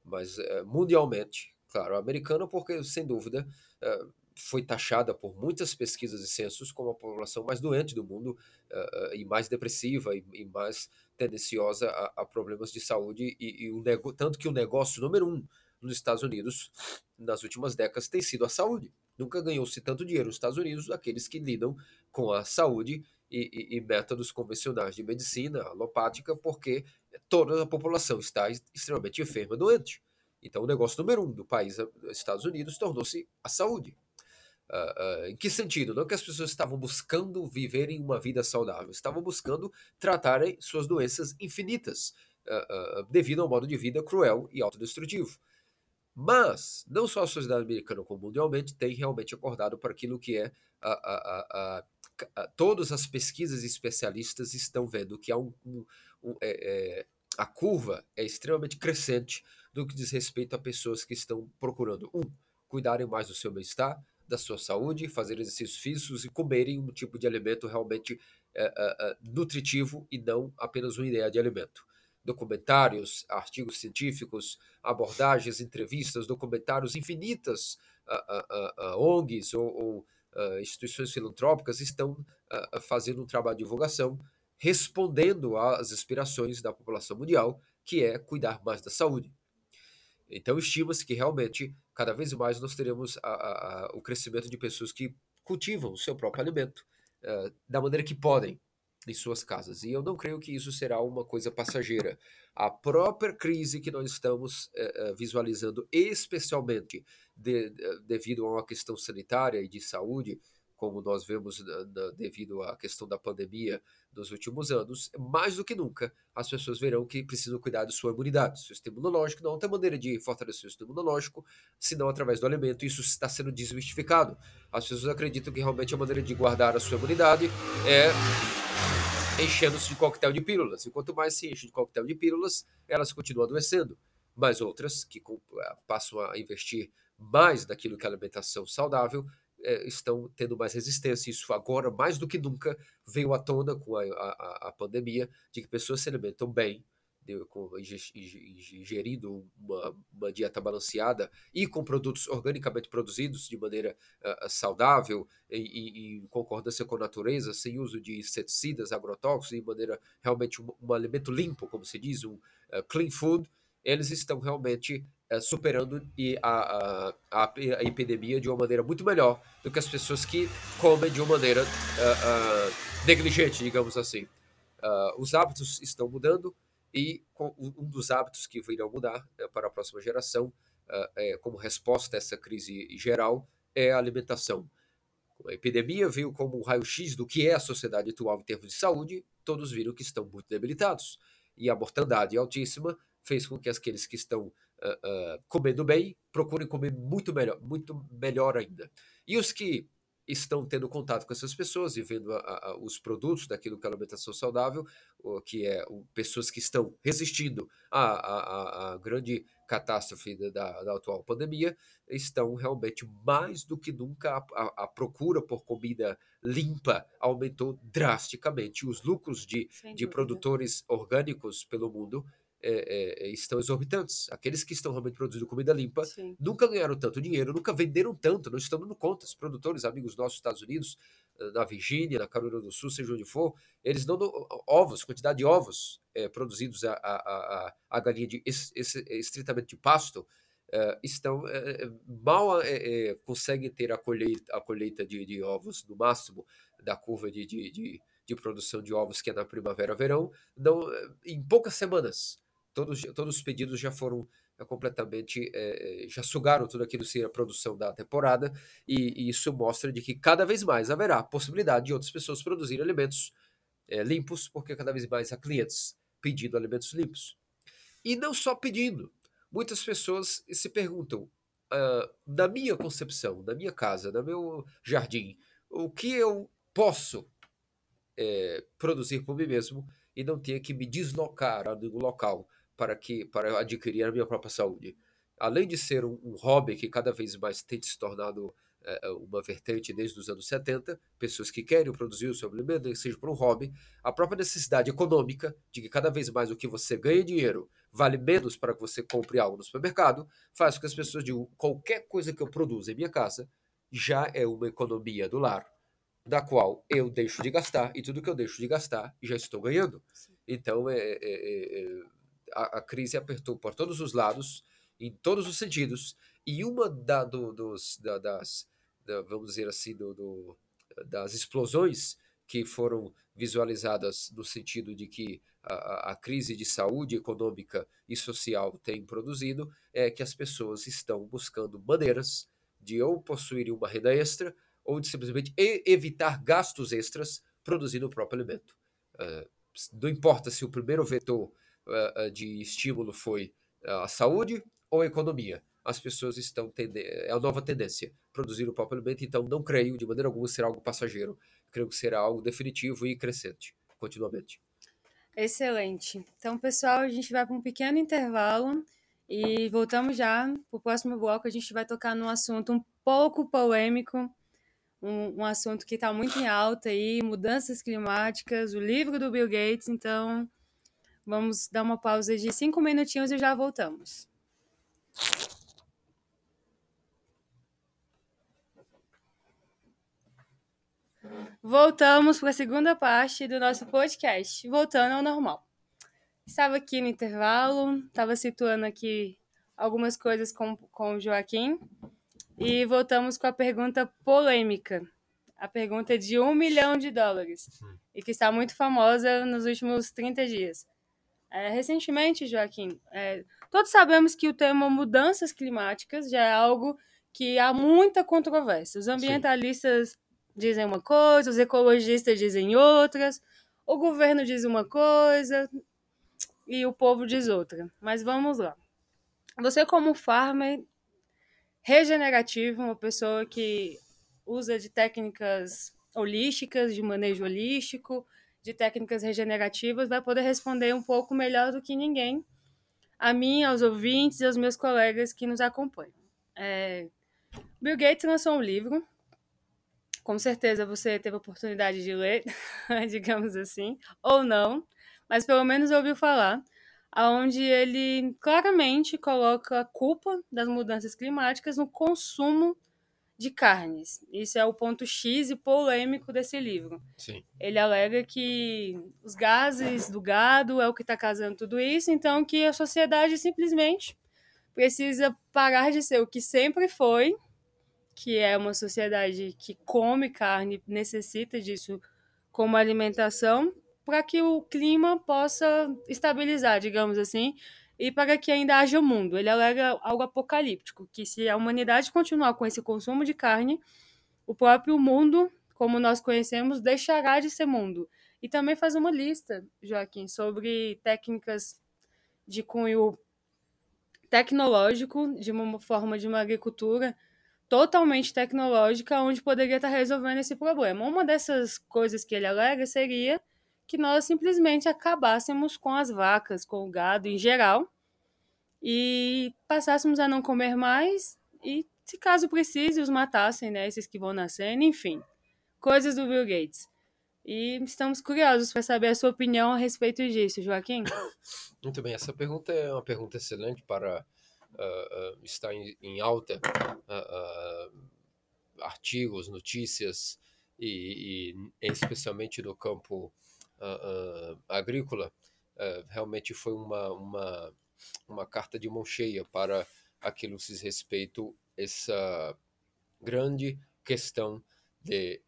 S2: mas é, mundialmente, claro, americana porque, sem dúvida, é, foi taxada por muitas pesquisas e censos como a população mais doente do mundo uh, e mais depressiva e, e mais tendenciosa a, problemas de saúde e, e o tanto que o negócio número um nos Estados Unidos nas últimas décadas tem sido a saúde. Nunca ganhou-se tanto dinheiro nos Estados Unidos aqueles que lidam com a saúde e, e, métodos convencionais de medicina alopática, porque toda a população está extremamente enferma, doente. Então, o negócio número um do país, Estados Unidos, tornou-se a saúde. Uh, uh, em que sentido? Não que as pessoas estavam buscando viverem uma vida saudável, estavam buscando tratarem suas doenças infinitas, uh, devido ao modo de vida cruel e autodestrutivo. Mas, não só a sociedade americana, como mundialmente, tem realmente acordado para aquilo que é a, a, a, todas as pesquisas especialistas estão vendo que há um, um, um é, é, a curva é extremamente crescente do que diz respeito a pessoas que estão procurando, um, cuidarem mais do seu bem-estar, da sua saúde, fazer exercícios físicos e comerem um tipo de alimento realmente é, é, nutritivo e não apenas uma ideia de alimento. Documentários, artigos científicos, abordagens, entrevistas, documentários infinitas, ONGs ou, ou instituições filantrópicas estão fazendo um trabalho de divulgação, respondendo às aspirações da população mundial, que é cuidar mais da saúde. Então, estima-se que realmente, cada vez mais, nós teremos a, a, a, o crescimento de pessoas que cultivam o seu próprio alimento uh, da maneira que podem em suas casas. E eu não creio que isso será uma coisa passageira. A própria crise que nós estamos uh, visualizando, especialmente de, de, devido a uma questão sanitária e de saúde, como nós vemos na, na, devido à questão da pandemia nos últimos anos, mais do que nunca as pessoas verão que precisam cuidar de sua imunidade, seu sistema imunológico. Não tem maneira de fortalecer o sistema imunológico senão através do alimento. Isso está sendo desmistificado. As pessoas acreditam que realmente a maneira de guardar a sua imunidade é enchendo-se de coquetel de pílulas. E quanto mais se enche de coquetel de pílulas, elas continuam adoecendo. Mas outras que passam a investir mais naquilo que é alimentação saudável é, estão tendo mais resistência. Isso agora, mais do que nunca, veio à tona com a, a, a pandemia, de que pessoas se alimentam bem, de, com, ingerindo uma, uma, dieta balanceada e com produtos organicamente produzidos de maneira uh, saudável, e, em concordância com a natureza, sem uso de inseticidas, agrotóxicos, de maneira realmente um, um alimento limpo, como se diz, um uh, clean food, eles estão realmente é, superando a, a, a, epidemia de uma maneira muito melhor do que as pessoas que comem de uma maneira uh, uh, negligente, digamos assim. Uh, os hábitos estão mudando e um dos hábitos que virão mudar para a próxima geração, é, como resposta a essa crise geral, é a alimentação. A epidemia veio como um raio-x do que é a sociedade atual em termos de saúde, todos viram que estão muito debilitados. E a mortandade altíssima fez com que aqueles que estão uh, uh, comendo bem, procurem comer muito melhor, muito melhor ainda. E os que estão tendo contato com essas pessoas e vendo a, a, os produtos daquilo que é alimentação saudável, que é o, pessoas que estão resistindo à, à, à grande catástrofe da, da, atual pandemia, estão realmente mais do que nunca a, a, procura por comida limpa aumentou drasticamente. Os lucros de, de produtores orgânicos pelo mundo é, é, estão exorbitantes. Aqueles que estão realmente produzindo comida limpa Sim. nunca ganharam tanto dinheiro, nunca venderam tanto, não estão dando conta. Os produtores, amigos nossos dos Estados Unidos, eh, na Virgínia, na Carolina do Sul, seja onde for, eles dão ovos, quantidade de ovos é, produzidos a, a, a, a galinha de, estritamente de pasto, é, estão mal conseguem ter a colheita, a colheita de, de, ovos no máximo da curva de, de, de, produção de ovos que é na primavera-verão, não em poucas semanas todos, todos os pedidos já foram completamente é, já sugaram tudo aquilo que a produção da temporada e, e, isso mostra de que cada vez mais haverá possibilidade de outras pessoas produzirem alimentos é, limpos, porque cada vez mais há clientes pedindo alimentos limpos. E não só pedindo. Muitas pessoas se perguntam, uh, na minha concepção, na minha casa, no meu jardim, o que eu posso é, produzir por mim mesmo e não ter que me deslocar do local para que para adquirir a minha própria saúde. Além de ser um, um hobby que cada vez mais tem se tornado é, uma vertente desde os anos 70, pessoas que querem produzir o seu alimento, seja por um hobby, a própria necessidade econômica de que cada vez mais o que você ganha dinheiro vale menos para que você compre algo no supermercado, faz com que as pessoas digam qualquer coisa que eu produzo em minha casa já é uma economia do lar, da qual eu deixo de gastar, e tudo que eu deixo de gastar já estou ganhando. Então, é, é, é, é, a, a, crise apertou por todos os lados, em todos os sentidos, e uma da, do, dos, da, das, da, vamos dizer assim, do, do, das explosões que foram visualizadas no sentido de que a, a, crise de saúde econômica e social tem produzido é que as pessoas estão buscando maneiras de ou possuírem uma renda extra ou de simplesmente evitar gastos extras produzindo o próprio alimento. Uh, não importa se o primeiro vetor uh, de estímulo foi a saúde ou a economia, as pessoas estão tendendo, é a nova tendência, produzir o próprio alimento, então não creio de maneira alguma ser algo passageiro, creio que será algo definitivo e crescente, continuamente.
S1: Excelente. Então, pessoal, a gente vai para um pequeno intervalo e voltamos já para o próximo bloco. A gente vai tocar num assunto um pouco polêmico, um, um assunto que está muito em alta aí, mudanças climáticas, o livro do Bill Gates. Então, vamos dar uma pausa de cinco minutinhos e já voltamos. Voltamos para a segunda parte do nosso podcast, voltando ao normal. Estava aqui no intervalo, estava situando aqui algumas coisas com, com o Joaquim e voltamos com a pergunta polêmica. A pergunta de um milhão de dólares e que está muito famosa nos últimos 30 dias. É, recentemente, Joaquim, é, todos sabemos que o tema mudanças climáticas já é algo que há muita controvérsia. Os ambientalistas Sim dizem uma coisa, os ecologistas dizem outras, o governo diz uma coisa e o povo diz outra. Mas vamos lá. Você, como farmer regenerativo, uma pessoa que usa de técnicas holísticas, de manejo holístico, de técnicas regenerativas, vai poder responder um pouco melhor do que ninguém a mim, aos ouvintes e aos meus colegas que nos acompanham. É, Bill Gates lançou um livro com certeza você teve a oportunidade de ler, digamos assim, ou não, mas pelo menos ouviu falar, aonde ele claramente coloca a culpa das mudanças climáticas no consumo de carnes. Isso é o ponto X e polêmico desse livro.
S2: Sim.
S1: Ele alega que os gases do gado é o que está causando tudo isso, então que a sociedade simplesmente precisa parar de ser o que sempre foi que é uma sociedade que come carne, necessita disso como alimentação, para que o clima possa estabilizar, digamos assim, e para que ainda haja mundo. Ele alega algo apocalíptico, que se a humanidade continuar com esse consumo de carne, o próprio mundo, como nós conhecemos, deixará de ser mundo. E também faz uma lista, Joaquim, sobre técnicas de cunho tecnológico, de uma forma de uma agricultura totalmente tecnológica onde poderia estar resolvendo esse problema. Uma dessas coisas que ele alega seria que nós simplesmente acabássemos com as vacas, com o gado em geral e passássemos a não comer mais e, se caso precise, os matassem, né, esses que vão nascendo, enfim, coisas do Bill Gates. E estamos curiosos para saber a sua opinião a respeito disso, Joaquim.
S2: Muito bem, essa pergunta é uma pergunta excelente para uh, está em, em alta artigos, notícias e, e, especialmente no campo agrícola, realmente foi uma, uma, uma carta de mão cheia para aquilo que diz respeito essa grande questão de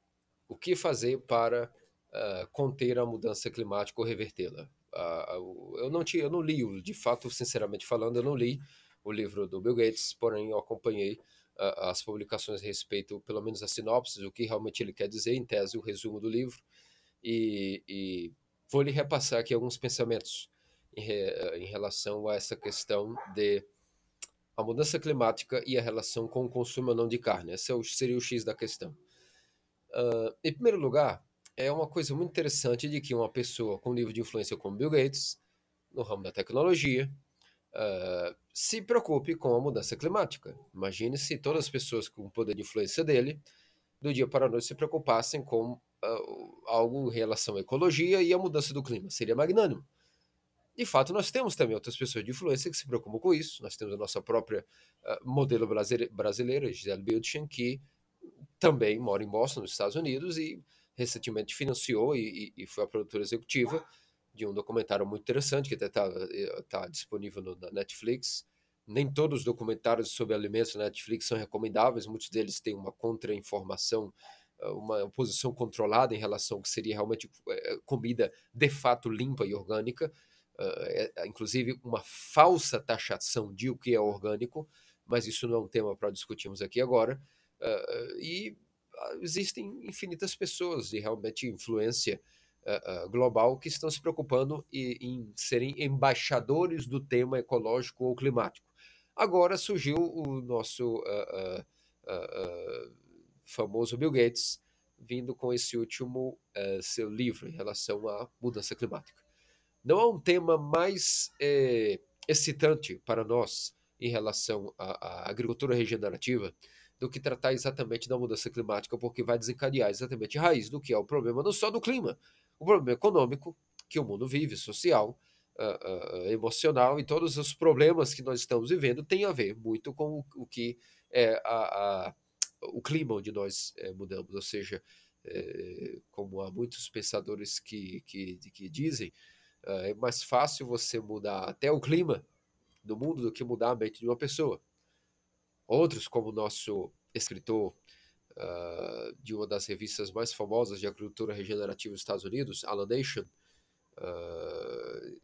S2: o que fazer para uh, conter a mudança climática ou revertê-la. Uh, eu não tinha, eu não li, de fato, sinceramente falando, eu não li o livro do Bill Gates, porém eu acompanhei uh, as publicações a respeito, pelo menos a sinopse, o que realmente ele quer dizer, em tese, o resumo do livro, e, e vou lhe repassar aqui alguns pensamentos em, re, em relação a essa questão de a mudança climática e a relação com o consumo ou não de carne. Esse é seria o X da questão. Uh, em primeiro lugar, é uma coisa muito interessante de que uma pessoa com nível de influência como Bill Gates, no ramo da tecnologia, uh, se preocupe com a mudança climática. Imagine se todas as pessoas com o poder de influência dele, do dia para a noite, se preocupassem com uh, algo em relação à ecologia e à mudança do clima. Seria magnânimo. De fato, nós temos também outras pessoas de influência que se preocupam com isso. Nós temos a nossa própria uh, modelo brasileira, Gisele Bündchen, que também mora em Boston, nos Estados Unidos, e recentemente financiou e, e, e foi a produtora executiva de um documentário muito interessante que até está tá disponível no, na Netflix. Nem todos os documentários sobre alimentos na Netflix são recomendáveis, muitos deles têm uma contra-informação, uma posição controlada em relação ao que seria realmente comida de fato limpa e orgânica. Uh, é, inclusive uma falsa taxação de o que é orgânico, mas isso não é um tema para discutirmos aqui agora. Uh, e existem infinitas pessoas de realmente influência global que estão se preocupando em, serem embaixadores do tema ecológico ou climático. Agora surgiu o nosso famoso Bill Gates vindo com esse último seu livro em relação à mudança climática. Não há um tema mais é, excitante para nós em relação à, à, agricultura regenerativa do que tratar exatamente da mudança climática, porque vai desencadear exatamente a raiz do que é o problema não só do clima, o problema econômico que o mundo vive, social, uh, uh, emocional e todos os problemas que nós estamos vivendo têm a ver muito com o, o que é a, a, o clima onde nós é, mudamos, ou seja, é, como há muitos pensadores que, que, que dizem, é mais fácil você mudar até o clima do mundo do que mudar a mente de uma pessoa. Outros, como o nosso escritor uh, de uma das revistas mais famosas de agricultura regenerativa dos Estados Unidos, Alan Nation, uh,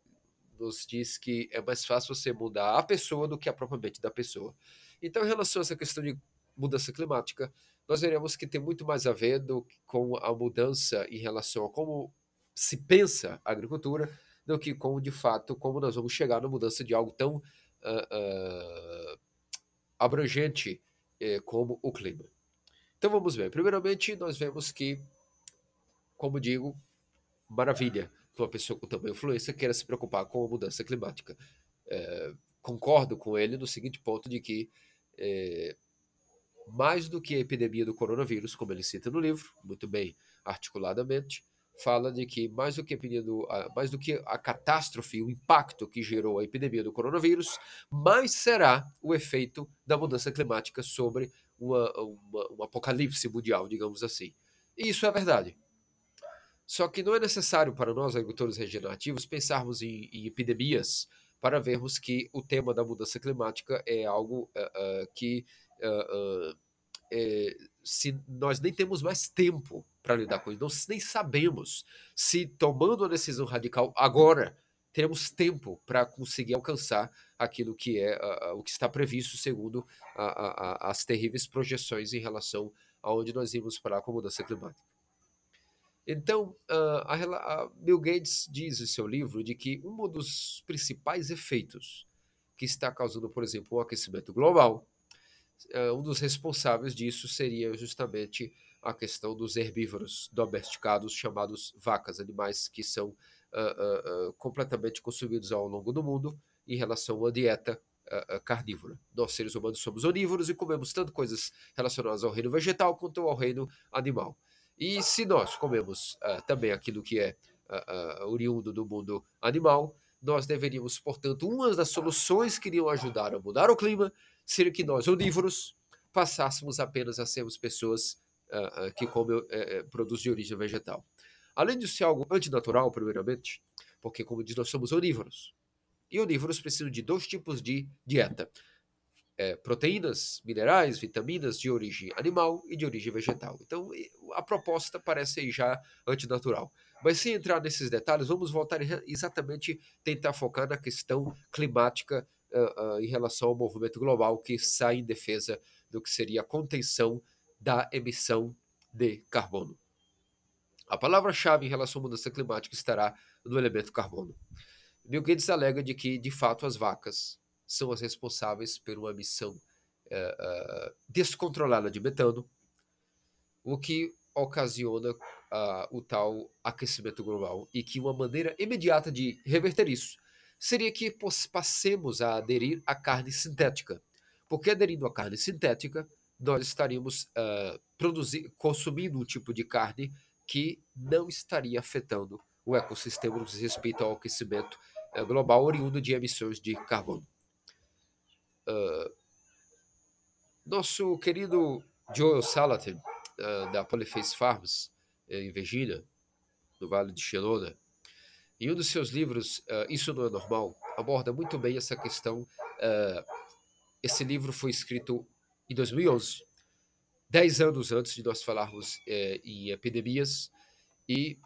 S2: nos diz que é mais fácil você mudar a pessoa do que a própria mente da pessoa. Então, em relação a essa questão de mudança climática, nós veremos que tem muito mais a ver do, com a mudança em relação a como se pensa a agricultura do que com, de fato, como nós vamos chegar na mudança de algo tão uh, uh, abrangente uh, como o clima. Então vamos ver. Primeiramente, nós vemos que, como digo, maravilha que uma pessoa com tamanha influência queira se preocupar com a mudança climática. É, concordo com ele no seguinte ponto de que é, mais do que a epidemia do coronavírus, como ele cita no livro, muito bem articuladamente, fala de que mais do que, do, mais do que a catástrofe, o impacto que gerou a epidemia do coronavírus, mais será o efeito da mudança climática sobre uma, uma, um apocalipse mundial, digamos assim. E isso é verdade. Só que não é necessário para nós, agricultores regenerativos, pensarmos em, em epidemias para vermos que o tema da mudança climática é algo uh, uh, que uh, é, se nós nem temos mais tempo para lidar com isso, nós nem sabemos se tomando a decisão radical agora teremos tempo para conseguir alcançar aquilo que é uh, o que está previsto segundo as terríveis projeções em relação aonde nós irmos parar com a mudança climática. Então, uh, a, a Bill Gates diz em seu livro de que um dos principais efeitos que está causando, por exemplo, o aquecimento global um dos responsáveis disso seria justamente a questão dos herbívoros domesticados, chamados vacas, animais que são uh, uh, completamente consumidos ao longo do mundo em relação a uma dieta carnívora. Nós, seres humanos, somos onívoros e comemos tanto coisas relacionadas ao reino vegetal quanto ao reino animal. E se nós comemos também aquilo que é oriundo do mundo animal, nós deveríamos, portanto, uma das soluções que iriam ajudar a mudar o clima seria que nós, onívoros, passássemos apenas a sermos pessoas uh, uh, que comem uh, produtos de origem vegetal. Além de ser algo antinatural, primeiramente, porque, como diz, nós somos onívoros. E onívoros precisam de dois tipos de dieta: é, proteínas, minerais, vitaminas de origem animal e de origem vegetal. Então, a proposta parece já antinatural. Mas sem entrar nesses detalhes, vamos voltar exatamente tentar focar na questão climática uh, uh, em relação ao movimento global que sai em defesa do que seria a contenção da emissão de carbono. A palavra-chave em relação à mudança climática estará no elemento carbono. Bill Gates alega de que, de fato, as vacas são as responsáveis por uma emissão uh, descontrolada de metano, o que ocasiona uh, o tal aquecimento global e que uma maneira imediata de reverter isso seria que passemos a aderir à carne sintética, porque aderindo à carne sintética nós estaríamos uh, consumindo um tipo de carne que não estaria afetando o ecossistema no respeito ao aquecimento uh, global oriundo de emissões de carbono. Uh, nosso querido Joel Salatin, da Polyface Farms, em Virgínia, no Vale de Shenandoah, em um dos seus livros, Isso Não é Normal, aborda muito bem essa questão. esse livro foi escrito em 2011, dez anos antes de nós falarmos é, em epidemias e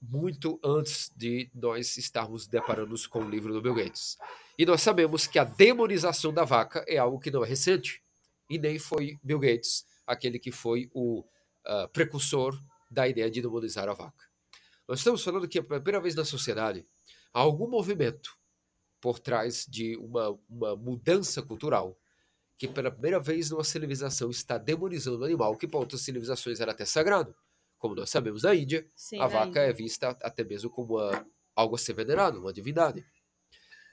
S2: muito antes de nós estarmos deparando com o livro do Bill Gates. E nós sabemos que a demonização da vaca é algo que não é recente, e nem foi Bill Gates aquele que foi o uh, precursor da ideia de demonizar a vaca. Nós estamos falando que, pela primeira vez na sociedade, há algum movimento por trás de uma, uma mudança cultural que pela primeira vez numa civilização está demonizando o animal, que para outras civilizações era até sagrado. Como nós sabemos na Índia, Sim, a vaca Índia. é vista até mesmo como uma, algo a ser venerado, uma divindade.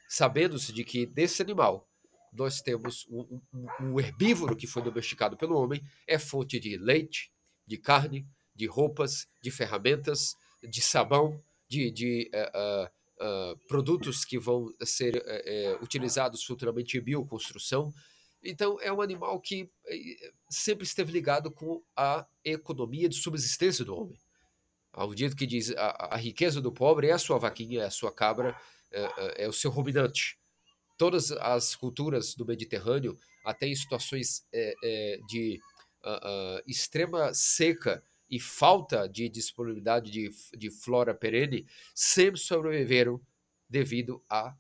S2: Sabendo-se de que desse animal nós temos um, um, um, herbívoro que foi domesticado pelo homem, é fonte de leite, de carne, de roupas, de ferramentas, de sabão, de, de uh, uh, produtos que vão ser utilizados futuramente em bioconstrução, então, é um animal que sempre esteve ligado com a economia de subsistência do homem. Ao dito que diz a, a, riqueza do pobre é a sua vaquinha, é a sua cabra, é, é o seu ruminante. Todas as culturas do Mediterrâneo, até em situações é, é, de uh, uh, extrema seca e falta de disponibilidade de, de flora perene, sempre sobreviveram devido à,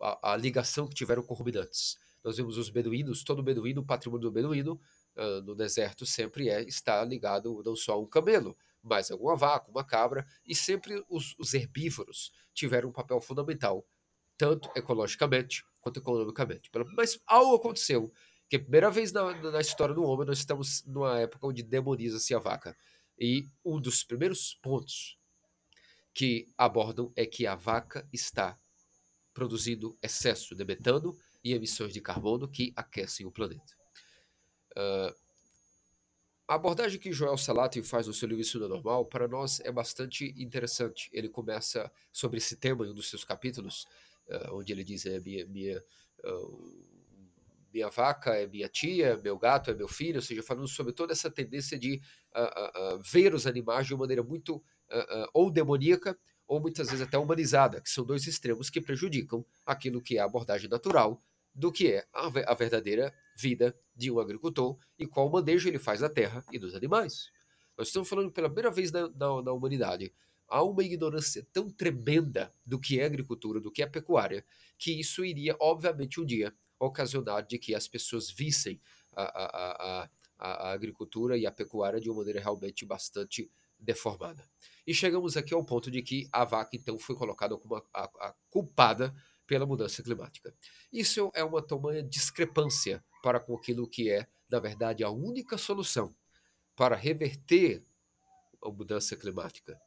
S2: à, à ligação que tiveram com ruminantes. Nós vemos os beduínos, todo beduíno, o patrimônio do beduíno uh, no deserto sempre é está ligado não só a um camelo, mas a alguma vaca, uma cabra, e sempre os, os herbívoros tiveram um papel fundamental, tanto ecologicamente quanto economicamente. Mas algo aconteceu, que é a primeira vez na, na história do homem nós estamos numa época onde demoniza-se a vaca. E um dos primeiros pontos que abordam é que a vaca está produzindo excesso de metano e emissões de carbono que aquecem o planeta. Uh, a abordagem que Joel Salatin faz no seu livro Isso é Normal, para nós é bastante interessante. Ele começa sobre esse tema em um dos seus capítulos, uh, onde ele diz: é minha, minha, uh, minha vaca é minha tia, meu gato é meu filho, ou seja, falando sobre toda essa tendência de ver os animais de uma maneira muito ou demoníaca ou muitas vezes até humanizada, que são dois extremos que prejudicam aquilo que é a abordagem natural do que é a verdadeira vida de um agricultor e qual manejo ele faz da terra e dos animais. Nós estamos falando pela primeira vez na, na, na humanidade. Há uma ignorância tão tremenda do que é agricultura, do que é pecuária, que isso iria, obviamente, um dia ocasionar de que as pessoas vissem a, a, a, a, agricultura e a pecuária de uma maneira realmente bastante deformada. E chegamos aqui ao ponto de que a vaca, então, foi colocada como a, culpada pela mudança climática. Isso é uma tamanha discrepância para com aquilo que é, na verdade, a única solução para reverter a mudança climática,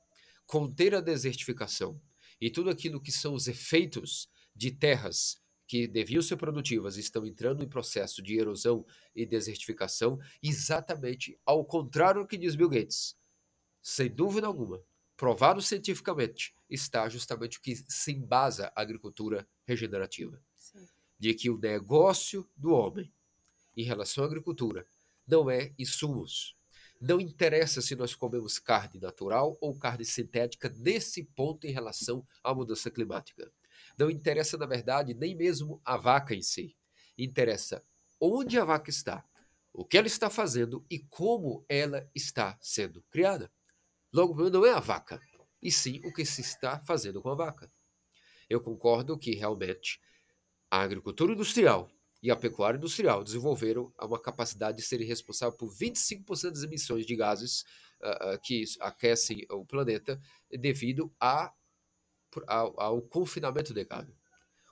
S2: conter a desertificação e tudo aquilo que são os efeitos de terras que deviam ser produtivas estão entrando em processo de erosão e desertificação, exatamente ao contrário do que diz Bill Gates. Sem dúvida alguma, provado cientificamente, está justamente o que se embasa a agricultura regenerativa. Sim. De que o negócio do homem em relação à agricultura não é insumos. Não interessa se nós comemos carne natural ou carne sintética nesse ponto em relação à mudança climática. Não interessa, na verdade, nem mesmo a vaca em si. Interessa onde a vaca está, o que ela está fazendo e como ela está sendo criada. Logo, não é a vaca, e sim o que se está fazendo com a vaca. Eu concordo que realmente A agricultura industrial e a pecuária industrial desenvolveram uma capacidade de serem responsáveis por 25% das emissões de gases uh, que aquecem o planeta devido a, ao, ao confinamento de gado,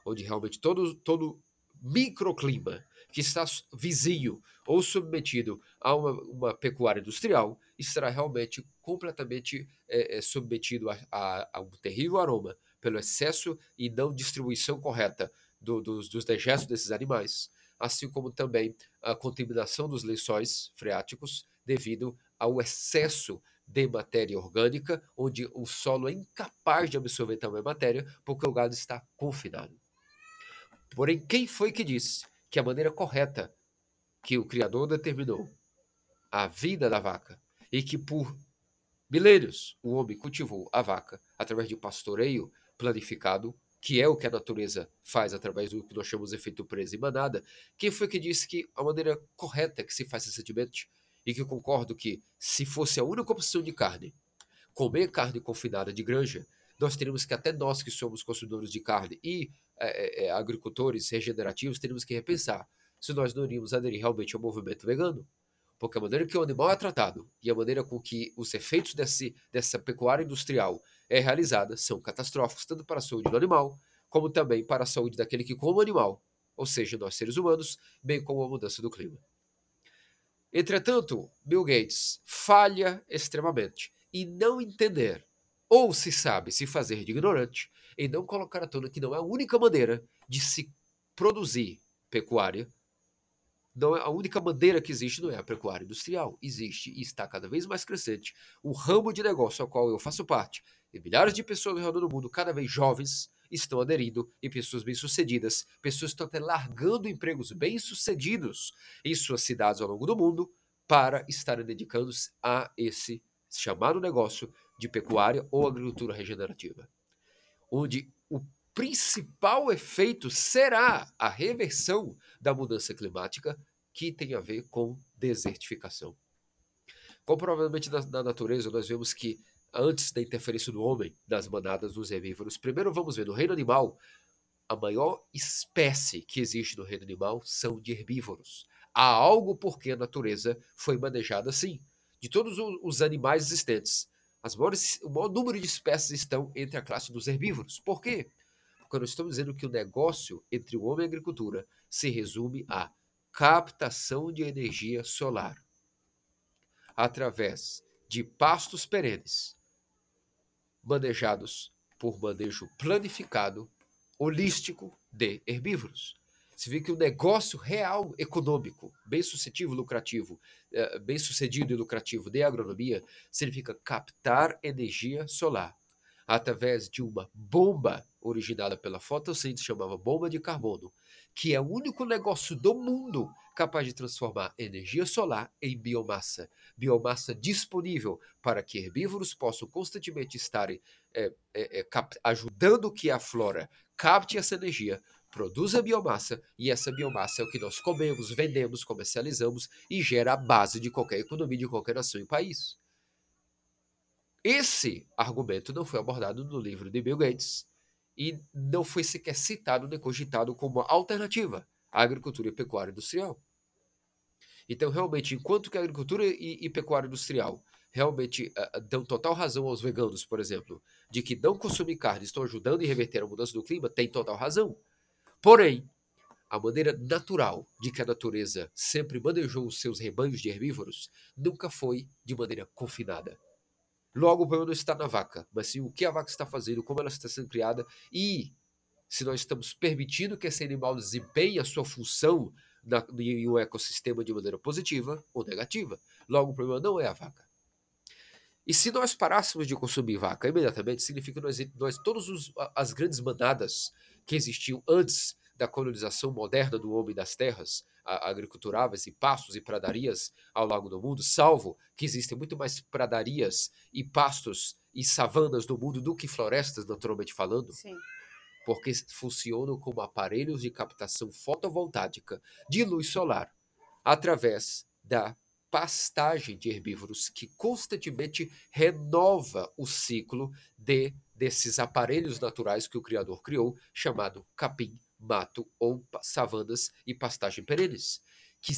S2: onde realmente todo, todo microclima que está vizinho ou submetido a uma, uma pecuária industrial estará realmente completamente é, é, submetido a, a, a, um terrível aroma pelo excesso e não distribuição correta do, dos, dos dejetos desses animais, assim como também a contaminação dos lençóis freáticos devido ao excesso de matéria orgânica, onde o solo é incapaz de absorver também matéria, porque o gado está confinado. Porém, quem foi que disse que a maneira correta que o Criador determinou a vida da vaca e que por milênios o homem cultivou a vaca através de pastoreio planificado, que é o que a natureza faz através do que nós chamamos de efeito presa e manada, quem foi que disse que a maneira correta que se faz recentemente e que concordo que se fosse a única opção de carne, comer carne confinada de granja, nós teríamos que até nós que somos consumidores de carne e é, é, agricultores regenerativos, teríamos que repensar se nós não iríamos aderir realmente ao movimento vegano. Porque a maneira que o animal é tratado e a maneira com que os efeitos desse, dessa pecuária industrial é realizada são catastróficos, tanto para a saúde do animal, como também para a saúde daquele que come o animal, ou seja, nós seres humanos, bem como a mudança do clima. Entretanto, Bill Gates falha extremamente em não entender, ou se sabe se fazer de ignorante, e não colocar à tona que não é a única maneira de se produzir pecuária. Não é a única maneira que existe não é a pecuária industrial. Existe e está cada vez mais crescente o ramo de negócio ao qual eu faço parte. E milhares de pessoas ao redor do mundo, cada vez jovens, estão aderindo e pessoas bem-sucedidas, pessoas estão até largando empregos bem-sucedidos em suas cidades ao longo do mundo para estarem dedicando-se a esse chamado negócio de pecuária ou agricultura regenerativa onde o principal efeito será a reversão da mudança climática que tem a ver com desertificação. Como provavelmente na, na natureza nós vemos que antes da interferência do homem nas manadas dos herbívoros, primeiro vamos ver no reino animal, a maior espécie que existe no reino animal são de herbívoros. Há algo porque a natureza foi manejada assim. De todos os animais existentes, maiores, o maior número de espécies estão entre a classe dos herbívoros. Por quê? Porque nós estamos dizendo que o negócio entre o homem e a agricultura se resume a captação de energia solar através de pastos perenes manejados por manejo planificado, holístico de herbívoros. Se vê que o negócio real econômico, bem sucedido, lucrativo, eh, bem sucedido e lucrativo de agronomia, significa captar energia solar através de uma bomba originada pela fotossíntese, chamava bomba de carbono, que é o único negócio do mundo capaz de transformar energia solar em biomassa. Biomassa disponível para que herbívoros possam constantemente estarem é, é, é, ajudando que a flora capte essa energia produz a biomassa e essa biomassa é o que nós comemos, vendemos, comercializamos e gera a base de qualquer economia de qualquer nação e país. Esse argumento não foi abordado no livro de Bill Gates e não foi sequer citado nem cogitado como alternativa à agricultura e pecuária industrial. Então, realmente, enquanto que a agricultura e, e pecuária industrial realmente uh, dão total razão aos veganos, por exemplo, de que não consumir carne estão ajudando a reverter a mudança do clima, tem total razão. Porém, a maneira natural de que a natureza sempre manejou os seus rebanhos de herbívoros nunca foi de maneira confinada. Logo, o problema não está na vaca, mas sim o que a vaca está fazendo, como ela está sendo criada e se nós estamos permitindo que esse animal desempenhe a sua função na, em um ecossistema de maneira positiva ou negativa. Logo, o problema não é a vaca. E se nós parássemos de consumir vaca imediatamente, significa que nós, nós todas as grandes manadas que existiam antes da colonização moderna do homem das terras agriculturáveis e pastos e pradarias ao longo do mundo, salvo que existem muito mais pradarias e pastos e savanas no mundo do que florestas, naturalmente falando.
S1: Sim.
S2: Porque funcionam como aparelhos de captação fotovoltaica de luz solar através da pastagem de herbívoros que constantemente renova o ciclo de desses aparelhos naturais que o criador criou, chamado capim mato ou savanas e pastagem perenes, que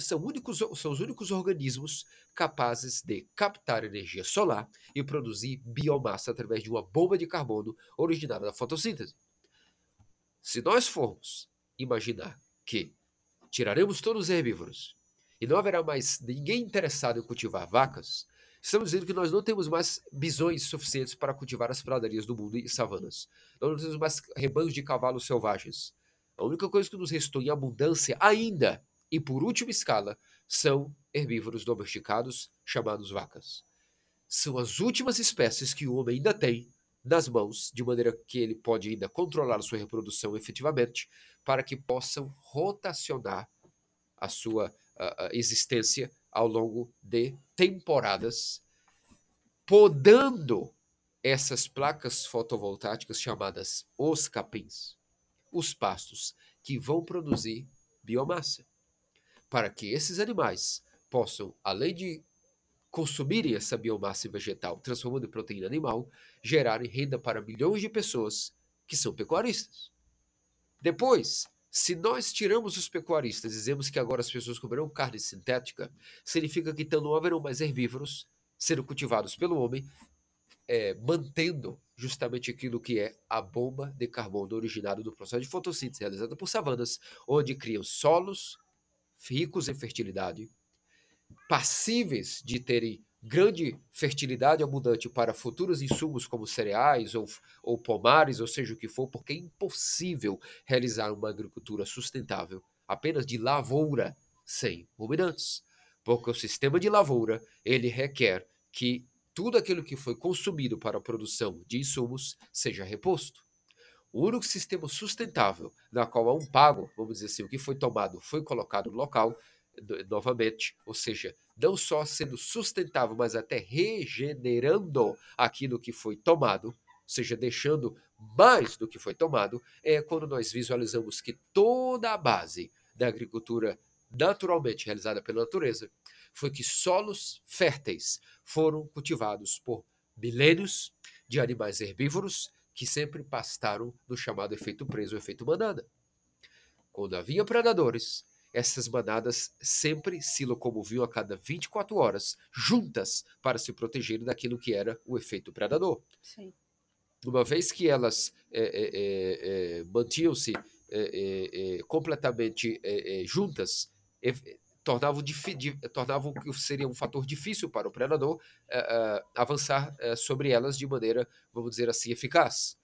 S2: são, únicos, são os únicos organismos capazes de captar energia solar e produzir biomassa através de uma bomba de carbono originada da fotossíntese. Se nós formos imaginar que tiraremos todos os herbívoros e não haverá mais ninguém interessado em cultivar vacas, estamos dizendo que nós não temos mais bisões suficientes para cultivar as pradarias do mundo e savanas. Nós não temos mais rebanhos de cavalos selvagens. A única coisa que nos restou em abundância ainda, e por última escala, são herbívoros domesticados chamados vacas. São as últimas espécies que o homem ainda tem nas mãos, de maneira que ele pode ainda controlar a sua reprodução efetivamente, para que possam rotacionar a sua uh, existência ao longo de temporadas, podando essas placas fotovoltaicas chamadas os capins, os pastos, que vão produzir biomassa, para que esses animais possam, além de consumirem essa biomassa vegetal, transformando em proteína animal, gerarem renda para milhões de pessoas que são pecuaristas. Depois, se nós tiramos os pecuaristas e dizemos que agora as pessoas comerão carne sintética, significa que então não haverão mais herbívoros sendo cultivados pelo homem, é, mantendo justamente aquilo que é a bomba de carbono originado do processo de fotossíntese realizado por savanas, onde criam solos ricos em fertilidade, passíveis de terem grande fertilidade abundante para futuros insumos como cereais ou, ou pomares, ou seja o que for, porque é impossível realizar uma agricultura sustentável apenas de lavoura sem ruminantes. Porque o sistema de lavoura, ele requer que tudo aquilo que foi consumido para a produção de insumos seja reposto. O único sistema sustentável na qual há um pago, vamos dizer assim, o que foi tomado foi colocado no local, novamente, ou seja, não só sendo sustentável, mas até regenerando aquilo que foi tomado, ou seja, deixando mais do que foi tomado, é quando nós visualizamos que toda a base da agricultura naturalmente realizada pela natureza foi que solos férteis foram cultivados por milênios de animais herbívoros que sempre pastaram no chamado efeito preso, efeito manada. Quando havia predadores, essas manadas sempre se locomoviam a cada 24 horas, juntas, para se protegerem daquilo que era o efeito predador. Sim. Uma vez que elas é, é, é, mantinham-se completamente juntas, tornavam, tornavam que seria um fator difícil para o predador avançar sobre elas de maneira, vamos dizer assim, eficaz.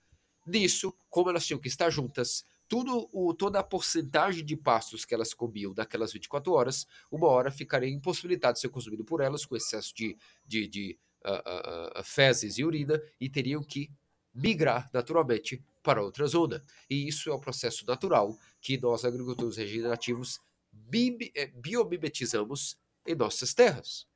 S2: Nisso, como elas tinham que estar juntas, tudo o, toda a porcentagem de pastos que elas comiam naquelas 24 horas, uma hora ficaria impossibilitado de ser consumido por elas, com excesso de, de, de uh, uh, fezes e urina, e teriam que migrar naturalmente para outra zona. E isso é o processo natural que nós, agricultores regenerativos, biomimetizamos em nossas terras.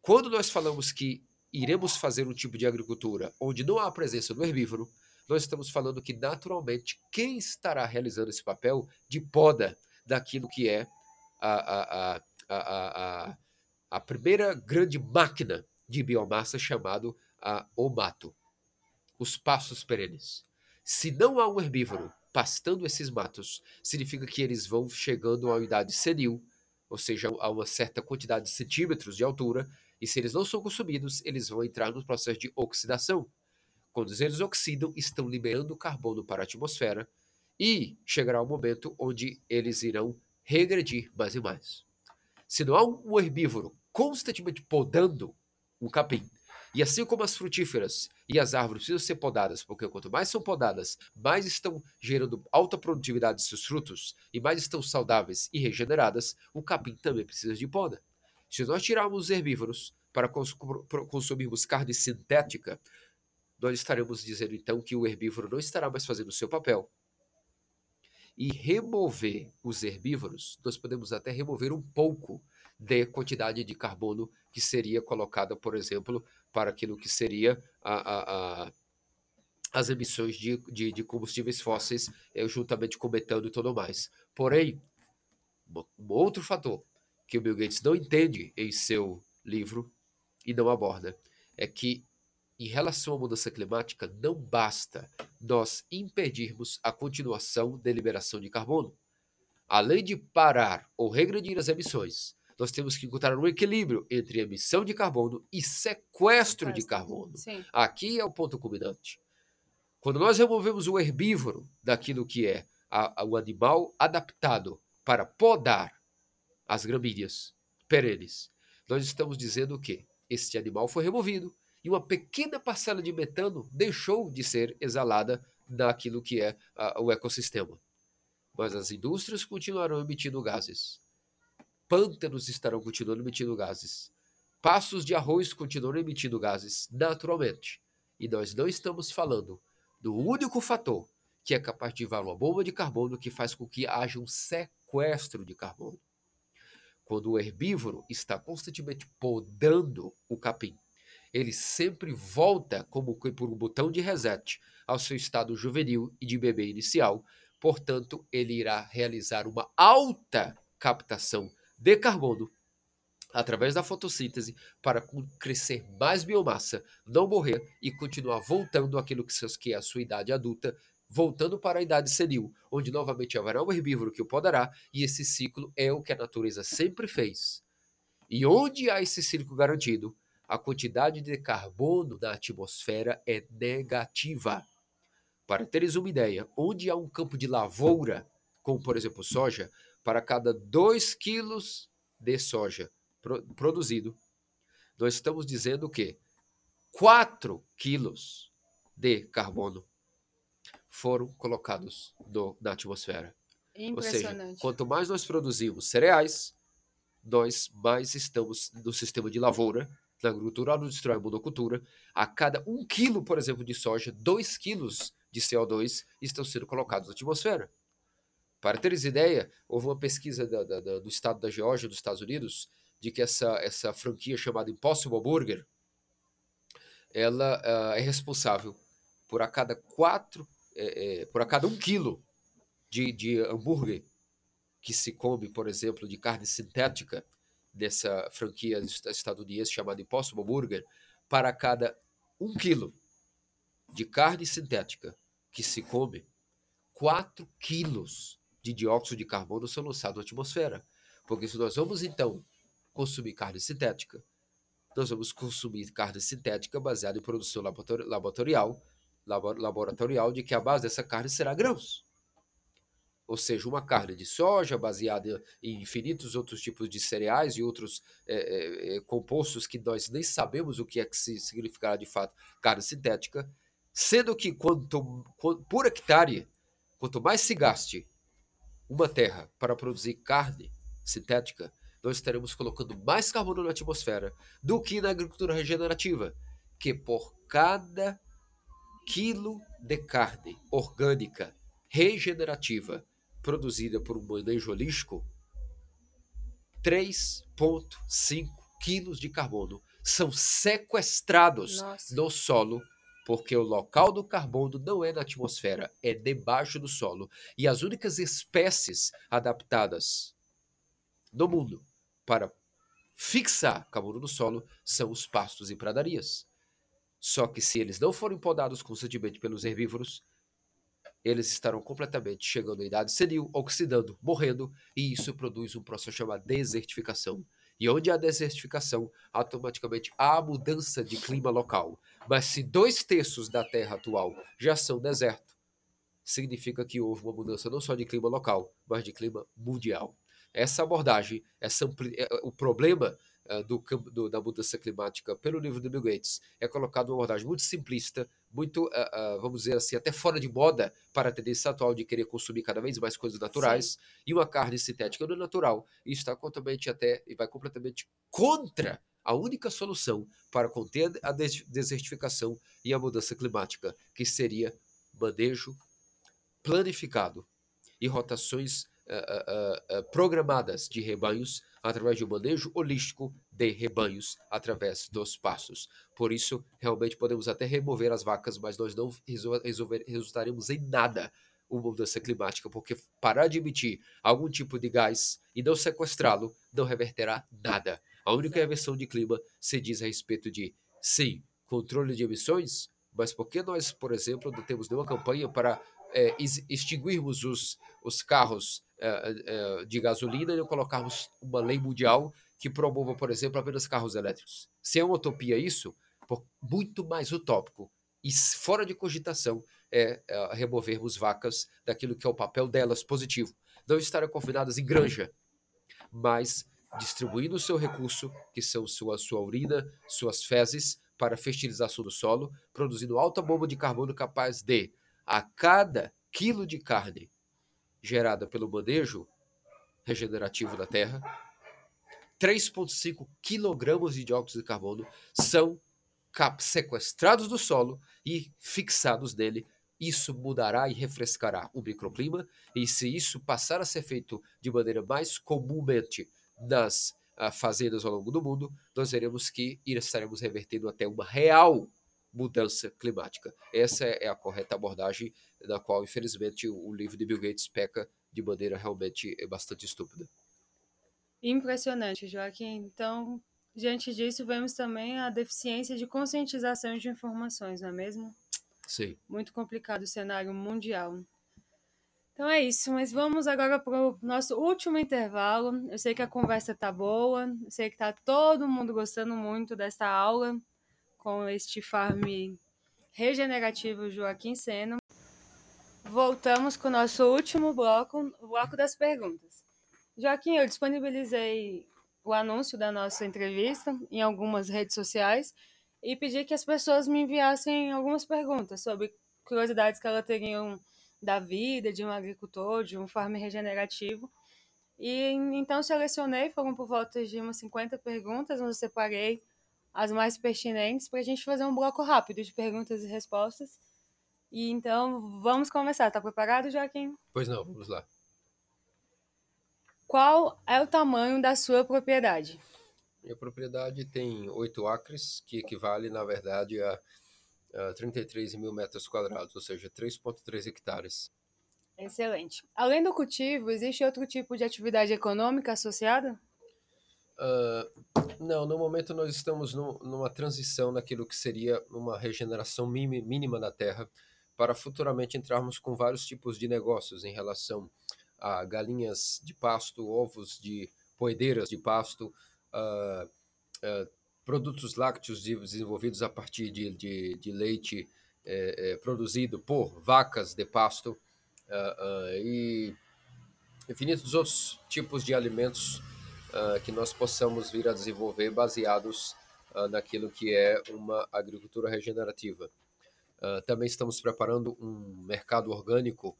S2: Quando nós falamos que iremos fazer um tipo de agricultura onde não há a presença do herbívoro, nós estamos falando que naturalmente quem estará realizando esse papel de poda daquilo que é a, a, a, a, a primeira grande máquina de biomassa chamado a, o mato, os pastos perenes. Se não há um herbívoro pastando esses matos, significa que eles vão chegando uma idade senil, ou seja, a uma certa quantidade de centímetros de altura, e se eles não são consumidos, eles vão entrar no processo de oxidação. Quando eles oxidam, estão liberando carbono para a atmosfera e chegará o um momento onde eles irão regredir mais e mais. Se não há um herbívoro constantemente podando o capim, e assim como as frutíferas e as árvores precisam ser podadas, porque quanto mais são podadas, mais estão gerando alta produtividade de seus frutos e mais estão saudáveis e regeneradas, o capim também precisa de poda. Se nós tirarmos os herbívoros para consumirmos carne sintética, nós estaremos dizendo então que o herbívoro não estará mais fazendo o seu papel. E remover os herbívoros, nós podemos até remover um pouco de quantidade de carbono que seria colocada, por exemplo, para aquilo que seria a, a, a as emissões de, de, de combustíveis fósseis, é, juntamente com metano e tudo mais. Porém, um outro fator que o Bill Gates não entende em seu livro e não aborda é que em relação à mudança climática, não basta nós impedirmos a continuação da liberação de carbono. Além de parar ou regredir as emissões, nós temos que encontrar um equilíbrio entre emissão de carbono e sequestro de carbono.
S1: Sim.
S2: Aqui é o ponto culminante. Quando nós removemos o herbívoro daquilo que é a, a, o animal adaptado para podar as gramíneas perenes, nós estamos dizendo que este animal foi removido e uma pequena parcela de metano deixou de ser exalada naquilo que é a, o ecossistema. Mas as indústrias continuarão emitindo gases. Pântanos estarão continuando emitindo gases. Passos de arroz continuam emitindo gases naturalmente. E nós não estamos falando do único fator que é capaz de ativar uma bomba de carbono que faz com que haja um sequestro de carbono. Quando o herbívoro está constantemente podando o capim, ele sempre volta como por um botão de reset ao seu estado juvenil e de bebê inicial. Portanto, ele irá realizar uma alta captação de carbono através da fotossíntese para crescer mais biomassa, não morrer e continuar voltando àquilo que é a sua idade adulta, voltando para a idade senil, onde novamente haverá um herbívoro que o podará, e esse ciclo é o que a natureza sempre fez. E onde há esse ciclo garantido, a quantidade de carbono na atmosfera é negativa. Para teres uma ideia, onde há um campo de lavoura, como por exemplo soja, para cada 2 quilos de soja pro, produzido, nós estamos dizendo que 4 quilos de carbono foram colocados no, na atmosfera. Ou seja, quanto mais nós produzimos cereais, nós mais estamos no sistema de lavoura, na agricultura industrial e monocultura. A cada um quilo, por exemplo, de soja, dois quilos de CO2 estão sendo colocados na atmosfera. Para teres ideia, houve uma pesquisa da, da, da, do estado da Geórgia, dos Estados Unidos, de que essa, essa franquia chamada Impossible Burger, ela uh, é responsável por a cada quatro, é, é, por a cada um quilo de, de hambúrguer que se come, por exemplo, de carne sintética, dessa franquia estadunidense chamada Impossible Burger, para cada um quilo de carne sintética que se come, 4 quilos de dióxido de carbono são lançados na atmosfera. Porque se nós vamos então consumir carne sintética, nós vamos consumir carne sintética baseada em produção laboratorial, laboratorial de que a base dessa carne será grãos. Ou seja, uma carne de soja baseada em infinitos outros tipos de cereais e outros é, é, compostos que nós nem sabemos o que é que significará de fato carne sintética, sendo que quanto, quanto por hectare, quanto mais se gaste uma terra para produzir carne sintética, nós estaremos colocando mais carbono na atmosfera do que na agricultura regenerativa, que por cada quilo de carne orgânica regenerativa produzida por um manejo holístico, 3,5 quilos de carbono são sequestrados Nossa. no solo porque o local do carbono não é na atmosfera, é debaixo do solo. E as únicas espécies adaptadas no mundo para fixar carbono no solo são os pastos e pradarias. Só que se eles não forem podados constantemente pelos herbívoros, eles estarão completamente chegando à idade senil, oxidando, morrendo, e isso produz um processo chamado desertificação. E onde há desertificação, automaticamente há mudança de clima local. Mas se dois terços da Terra atual já são deserto, significa que houve uma mudança não só de clima local, mas de clima mundial. Essa abordagem, essa ampli... É, o problema do, do, da mudança climática pelo livro do Bill Gates é colocado uma abordagem muito simplista, muito, uh, uh, vamos dizer assim, até fora de moda para a tendência atual de querer consumir cada vez mais coisas naturais Sim. e uma carne sintética não é natural. E está completamente até e vai completamente contra a única solução para conter a desertificação e a mudança climática, que seria manejo planificado e rotações uh, uh, uh, programadas de rebanhos através de um manejo holístico de rebanhos através dos pastos. Por isso, realmente podemos até remover as vacas, mas nós não resolver, resultaremos em nada uma mudança climática, porque parar de emitir algum tipo de gás e não sequestrá-lo não reverterá nada. A única reversão de clima se diz a respeito de, sim, controle de emissões, mas por que nós, por exemplo, não temos nenhuma campanha para é, extinguirmos os, os carros é, é, de gasolina e colocarmos uma lei mundial que promova, por exemplo, apenas carros elétricos? Se é uma utopia isso, muito mais utópico e fora de cogitação é, é removermos vacas daquilo que é o papel delas positivo. Não estarem confinadas em granja, mas distribuindo o seu recurso, que são sua, sua urina, suas fezes, para fertilização do solo, produzindo alta bomba de carbono capaz de, a cada quilo de carne gerada pelo manejo regenerativo da terra, 3,5 quilogramas de dióxido de carbono são sequestrados do solo e fixados nele. Isso mudará e refrescará o microclima, e se isso passar a ser feito de maneira mais comumente das uh, fazendas ao longo do mundo, nós veremos que estaremos revertendo até uma real mudança climática. Essa é a correta abordagem, na qual, infelizmente, o livro de Bill Gates peca de maneira realmente bastante estúpida.
S1: Impressionante, Joaquim. Então, diante disso, vemos também a deficiência de conscientização de informações, não é mesmo?
S2: Sim.
S1: Muito complicado o cenário mundial. Então é isso, mas vamos agora para o nosso último intervalo. Eu sei que a conversa tá boa, eu sei que tá todo mundo gostando muito dessa aula com este farm regenerativo Joaquim Seno. Voltamos com o nosso último bloco, o bloco das perguntas. Joaquim, eu disponibilizei o anúncio da nossa entrevista em algumas redes sociais e pedi que as pessoas me enviassem algumas perguntas sobre curiosidades que elas teriam da vida de um agricultor, de um farmer regenerativo. E então selecionei, foram por volta de umas 50 perguntas, onde eu separei as mais pertinentes para a gente fazer um bloco rápido de perguntas e respostas. E então vamos começar. Tá preparado, Joaquim?
S2: Pois não, vamos lá.
S1: Qual é o tamanho da sua propriedade?
S2: Minha propriedade tem 8 acres, que equivale, na verdade, a uh, 33 mil metros quadrados, ou seja, 3,3 hectares.
S1: Excelente. Além do cultivo, existe outro tipo de atividade econômica associada?
S2: Uh, não, no momento nós estamos numa transição naquilo que seria uma regeneração mínima da terra, para futuramente entrarmos com vários tipos de negócios em relação a galinhas de pasto, ovos de poedeiras de pasto, uh, uh, produtos lácteos desenvolvidos a partir de, de, de leite é, é, produzido por vacas de pasto e infinitos outros tipos de alimentos uh, que nós possamos vir a desenvolver baseados naquilo que é uma agricultura regenerativa. também estamos preparando um mercado orgânico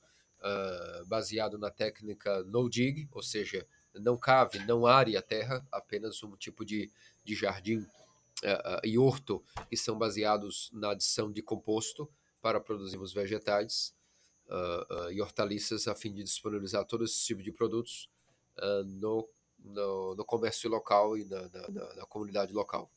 S2: baseado na técnica no dig, ou seja, não cave, não are a terra, apenas um tipo de, de jardim uh, e horto que são baseados na adição de composto para produzirmos vegetais uh, uh, e hortaliças a fim de disponibilizar todo esse tipo de produtos no, no, no, comércio local e na, na, na comunidade local.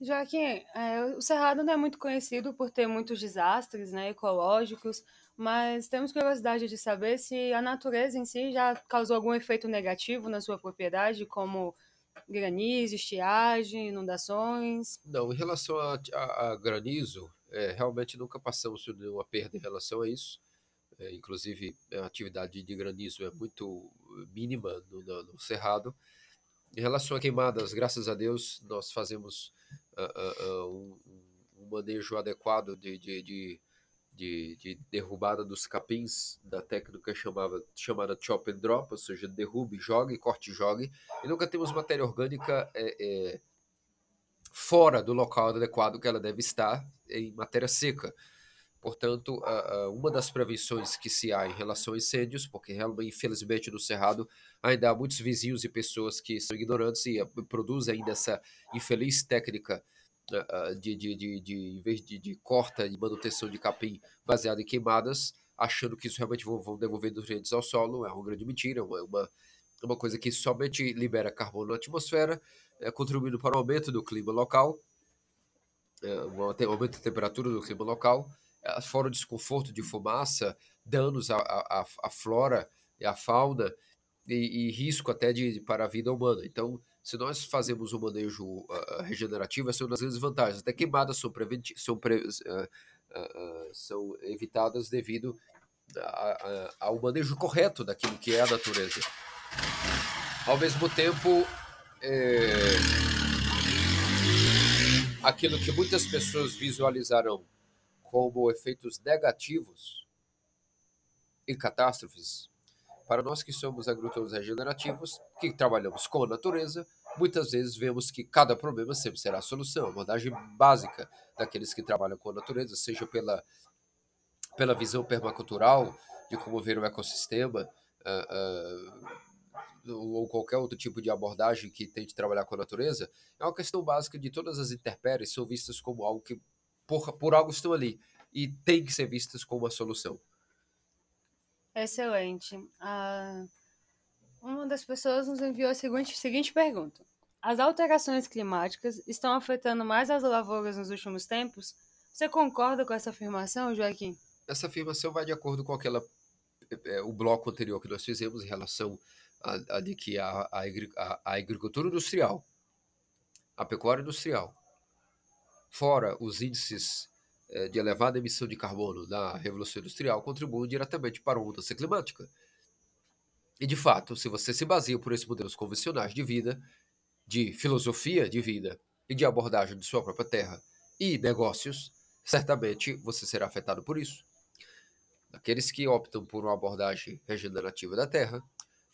S1: Joaquim, é, o Cerrado não é muito conhecido por ter muitos desastres né, ecológicos, mas temos curiosidade de saber se a natureza em si já causou algum efeito negativo na sua propriedade, como granizo, estiagem, inundações?
S2: Não, em relação a, a, a granizo, é, realmente nunca passamos por nenhuma perda em relação a isso. É, inclusive, a atividade de granizo é muito mínima no, no, no, Cerrado. Em relação a queimadas, graças a Deus, nós fazemos uh, uh, um, um, manejo adequado de, de, de de, de, derrubada dos capins da técnica chamava, chamada chop and drop, ou seja, derrube, jogue, corte, jogue, e nunca temos matéria orgânica é, é, fora do local adequado que ela deve estar em matéria seca. Portanto, uma das prevenções que se há em relação a incêndios, porque infelizmente, no Cerrado ainda há muitos vizinhos e pessoas que são ignorantes e produzem ainda essa infeliz técnica de, de, de, de, de, corta e manutenção de capim baseado em queimadas, achando que isso realmente vão, vão devolver nutrientes ao solo, é uma grande mentira, é uma, uma, coisa que somente libera carbono na atmosfera, é, contribuindo para o aumento do clima local, é, um aumento da temperatura do clima local, é, fora o desconforto de fumaça, danos à, à, à flora e à fauna, e, e risco até de, para a vida humana. Então, se nós fazemos um manejo uh, regenerativo, essa é uma das grandes vantagens. Até queimadas são, são, pre uh, são evitadas devido a, a, ao manejo correto daquilo que é a natureza. Ao mesmo tempo, é, aquilo que muitas pessoas visualizarão como efeitos negativos e catástrofes, para nós que somos agricultores regenerativos, que trabalhamos com a natureza, muitas vezes vemos que cada problema sempre será a solução. A abordagem básica daqueles que trabalham com a natureza, seja pela, pela visão permacultural de como ver o ecossistema, uh, uh, ou qualquer outro tipo de abordagem que tente trabalhar com a natureza, é uma questão básica de todas as intempéries são vistas como algo que, por, por algo estão ali, e tem que ser vistas como uma solução.
S1: Excelente. Ah, uma das pessoas nos enviou a seguinte, seguinte pergunta: As alterações climáticas estão afetando mais as lavouras nos últimos tempos? Você concorda com essa afirmação, Joaquim?
S2: Essa afirmação vai de acordo com aquela é, o bloco anterior que nós fizemos em relação a, a de que a, a, a, agricultura industrial, a pecuária industrial, fora os índices é, de elevada emissão de carbono da Revolução Industrial contribuem diretamente para a mudança climática. E, de fato, se você se baseia por esses modelos convencionais de vida, de filosofia de vida e de abordagem de sua própria terra e negócios, certamente você será afetado por isso. Aqueles que optam por uma abordagem regenerativa da terra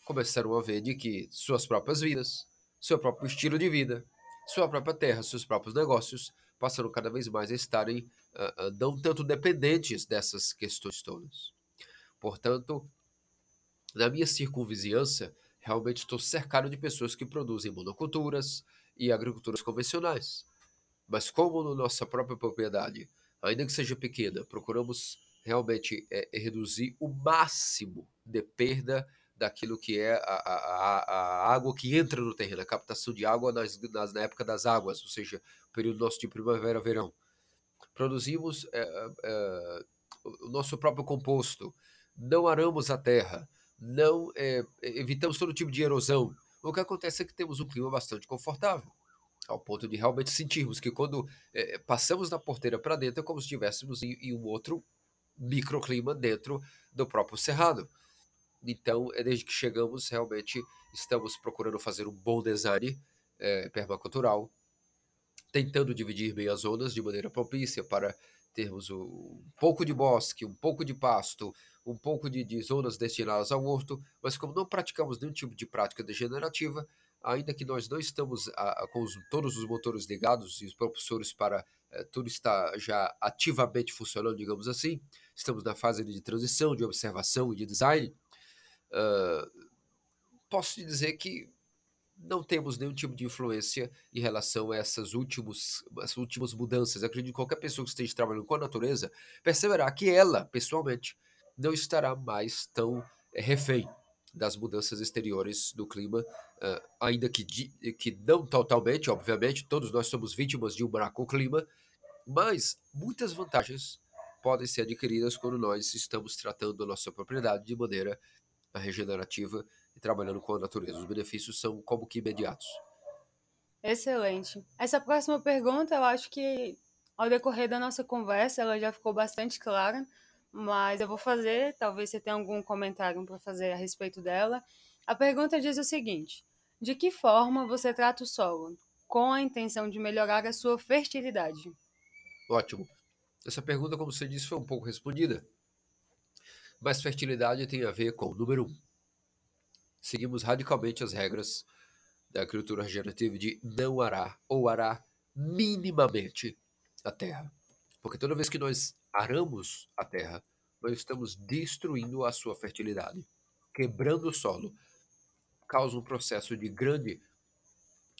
S2: começaram a ver de que suas próprias vidas, seu próprio estilo de vida, sua própria terra, seus próprios negócios passaram cada vez mais a estarem uh, uh, não tanto dependentes dessas questões todas. Portanto, na minha circunvizinhança, realmente estou cercado de pessoas que produzem monoculturas e agriculturas convencionais. Mas como na nossa própria propriedade, ainda que seja pequena, procuramos realmente é, reduzir o máximo de perda daquilo que é a, a, a, água que entra no terreno, a captação de água nas, nas, na época das águas, ou seja, período nosso de primavera-verão. Produzimos é, é, o nosso próprio composto, não aramos a terra, não é, evitamos todo tipo de erosão. O que acontece é que temos um clima bastante confortável, ao ponto de realmente sentirmos que quando passamos da porteira para dentro é como se estivéssemos em, em um outro microclima dentro do próprio cerrado. Então, é desde que chegamos, realmente estamos procurando fazer um bom design é, permacultural, tentando dividir bem as zonas de maneira propícia para termos um pouco de bosque, um pouco de pasto, um pouco de, de zonas destinadas ao horto, mas como não praticamos nenhum tipo de prática degenerativa, ainda que nós não estamos a, a, com os, todos os motores ligados e os propulsores para é, tudo está já ativamente funcionando, digamos assim, estamos na fase de transição, de observação e de design, uh, posso te dizer que não temos nenhum tipo de influência em relação a essas últimos, essas últimas mudanças. acredito que qualquer pessoa que esteja trabalhando com a natureza perceberá que ela, pessoalmente, não estará mais tão é, refém das mudanças exteriores do clima, uh, ainda que, que não totalmente, obviamente, todos nós somos vítimas de um clima, mas muitas vantagens podem ser adquiridas quando nós estamos tratando a nossa propriedade de maneira regenerativa e trabalhando com a natureza. Os benefícios são como que imediatos.
S1: Excelente. Essa próxima pergunta, eu acho que ao decorrer da nossa conversa, ela já ficou bastante clara, mas eu vou fazer, talvez você tenha algum comentário para fazer a respeito dela. A pergunta diz o seguinte: De que forma você trata o solo com a intenção de melhorar a sua fertilidade?
S2: Ótimo. Essa pergunta, como você disse, foi um pouco respondida. Mas fertilidade tem a ver com, número um, seguimos radicalmente as regras da agricultura regenerativa de não arar ou arar minimamente a terra. Porque toda vez que nós aramos a terra, nós estamos destruindo a sua fertilidade, quebrando o solo, causa um processo de grande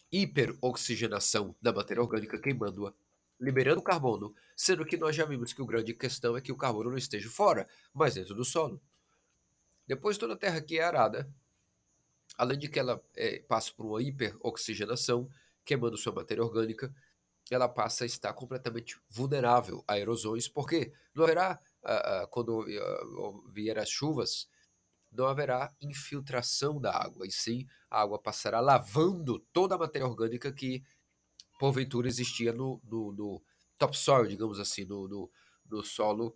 S2: hiperoxigenação da matéria orgânica, queimando-a liberando carbono, sendo que nós já vimos que o grande questão é que o carbono não esteja fora, mas dentro do solo. Depois toda a terra que é arada, além de que ela é, passa por uma hiperoxigenação, queimando sua matéria orgânica, ela passa a estar completamente vulnerável a erosões, porque não haverá, ah, ah, quando ah, vier as chuvas, não haverá infiltração da água, e sim a água passará lavando toda a matéria orgânica que porventura existia no, no, no topsoil, digamos assim, no, no, no solo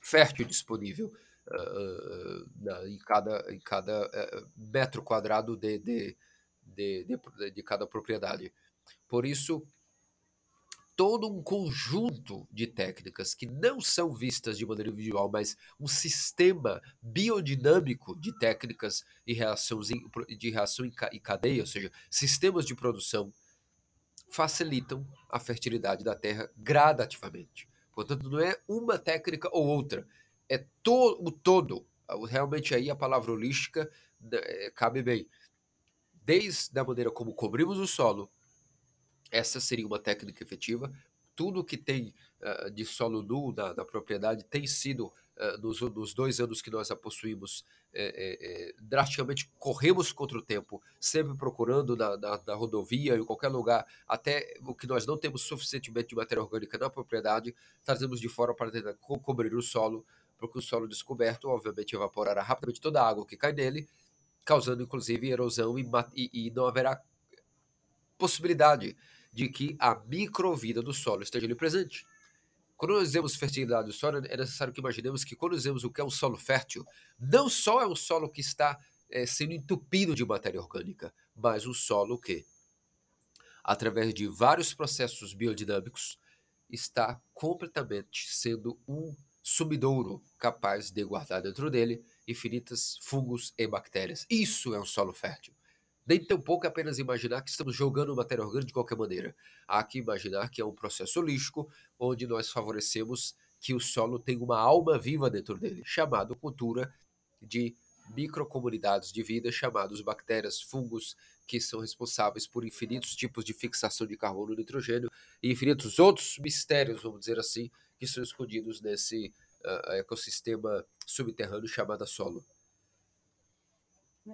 S2: fértil disponível uh, na, em cada, em cada uh, metro quadrado de, de, de, de, de cada propriedade. Por isso, todo um conjunto de técnicas que não são vistas de maneira individual, mas um sistema biodinâmico de técnicas e reações de reação em cadeia, ou seja, sistemas de produção facilitam a fertilidade da terra gradativamente. Portanto, não é uma técnica ou outra, é to o todo. Realmente aí a palavra holística né, cabe bem. Desde a maneira como cobrimos o solo, essa seria uma técnica efetiva. Tudo que tem uh, de solo nu na, na, propriedade tem sido, uh, nos, nos, dois anos que nós a possuímos, é, é, é, drasticamente corremos contra o tempo, sempre procurando na, na, na, rodovia, em qualquer lugar, até o que nós não temos suficientemente de matéria orgânica na propriedade, trazemos de fora para tentar co cobrir o solo, porque o solo descoberto, obviamente, evaporará rapidamente toda a água que cai nele, causando inclusive erosão e, e, e não haverá possibilidade de que a microvida do solo esteja ali presente. Quando nós dizemos fertilidade do solo, é necessário que imaginemos que quando dizemos o que é um solo fértil, não só é um solo que está é, sendo entupido de matéria orgânica, mas um solo que, através de vários processos biodinâmicos, está completamente sendo um sumidouro capaz de guardar dentro dele infinitas fungos e bactérias. Isso é um solo fértil. Nem tampouco é apenas imaginar que estamos jogando matéria orgânica de qualquer maneira. Há que imaginar que é um processo holístico onde nós favorecemos que o solo tenha uma alma viva dentro dele, chamado cultura de microcomunidades de vida chamados bactérias, fungos, que são responsáveis por infinitos tipos de fixação de carbono e nitrogênio e infinitos outros mistérios, vamos dizer assim, que são escondidos nesse uh, ecossistema subterrâneo chamado solo.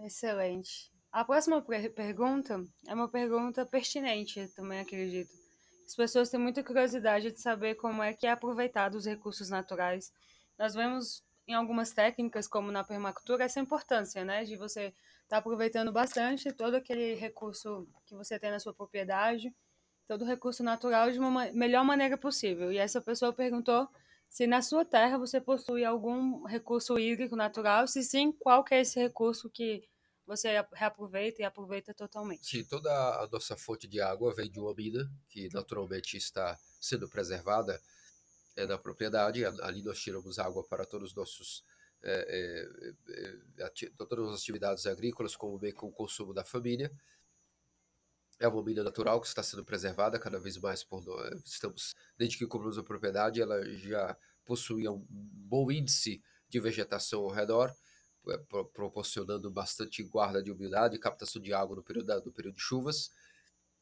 S1: Excelente. A próxima pergunta é uma pergunta pertinente, também acredito. As pessoas têm muita curiosidade de saber como é que é aproveitado os recursos naturais. Nós vemos em algumas técnicas, como na permacultura, essa importância, né, de você estar tá aproveitando bastante todo aquele recurso que você tem na sua propriedade, todo recurso natural de uma melhor maneira possível. E essa pessoa perguntou se na sua terra você possui algum recurso hídrico natural, se sim, qual que é esse recurso que você reaproveita e aproveita totalmente.
S2: Sim, toda a nossa fonte de água vem de uma mina que naturalmente está sendo preservada é, na propriedade. Ali nós tiramos água para todos os nossos é, é, é todas as atividades agrícolas, como bem com o consumo da família. É uma mina natural que está sendo preservada cada vez mais por nós. Estamos, desde que compramos a propriedade, ela já possuía um bom índice de vegetação ao redor proporcionando bastante guarda de umidade e captação de água no período, no período de chuvas.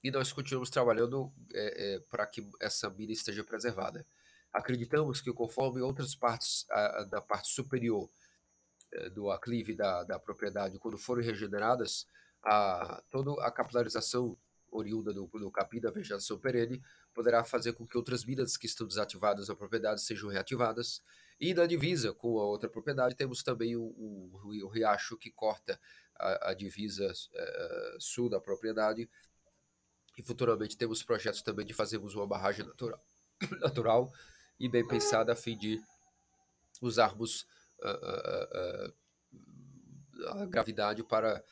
S2: E nós continuamos trabalhando é, é, para que essa mina esteja preservada. Acreditamos que conforme outras partes a, da parte superior é, do aclive da, da propriedade, quando forem regeneradas, a, toda a capilarização oriunda do, do capim da vegetação perene poderá fazer com que outras minas que estão desativadas na propriedade sejam reativadas e na divisa com a outra propriedade temos também o, o, o riacho que corta a, a divisa uh, sul da propriedade. E futuramente temos projetos também de fazermos uma barragem natural, natural e bem pensada a fim de usarmos uh, uh, a gravidade para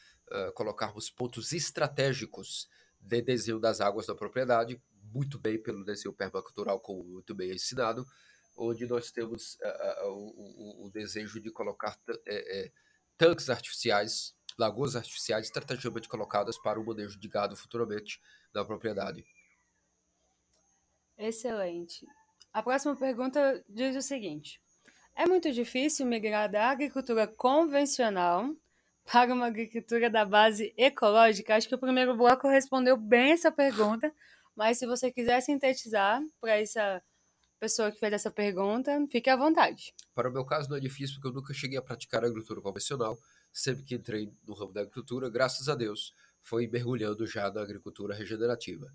S2: colocarmos pontos estratégicos de desvio das águas da propriedade, muito bem pelo desvio permacultural, como muito bem ensinado, onde nós temos uh, uh, o, o, desejo de colocar é, tanques artificiais, lagoas artificiais estrategicamente colocadas para o manejo de gado futuramente na propriedade.
S1: Excelente. A próxima pergunta diz o seguinte: É muito difícil migrar da agricultura convencional para uma agricultura da base ecológica? Acho que o primeiro bloco respondeu bem essa pergunta, mas se você quiser sintetizar para essa pessoa que fez essa pergunta, fique à vontade.
S2: Para o meu caso não é difícil porque eu nunca cheguei a praticar agricultura convencional. Sempre que entrei no ramo da agricultura, graças a Deus, foi mergulhando já na agricultura regenerativa.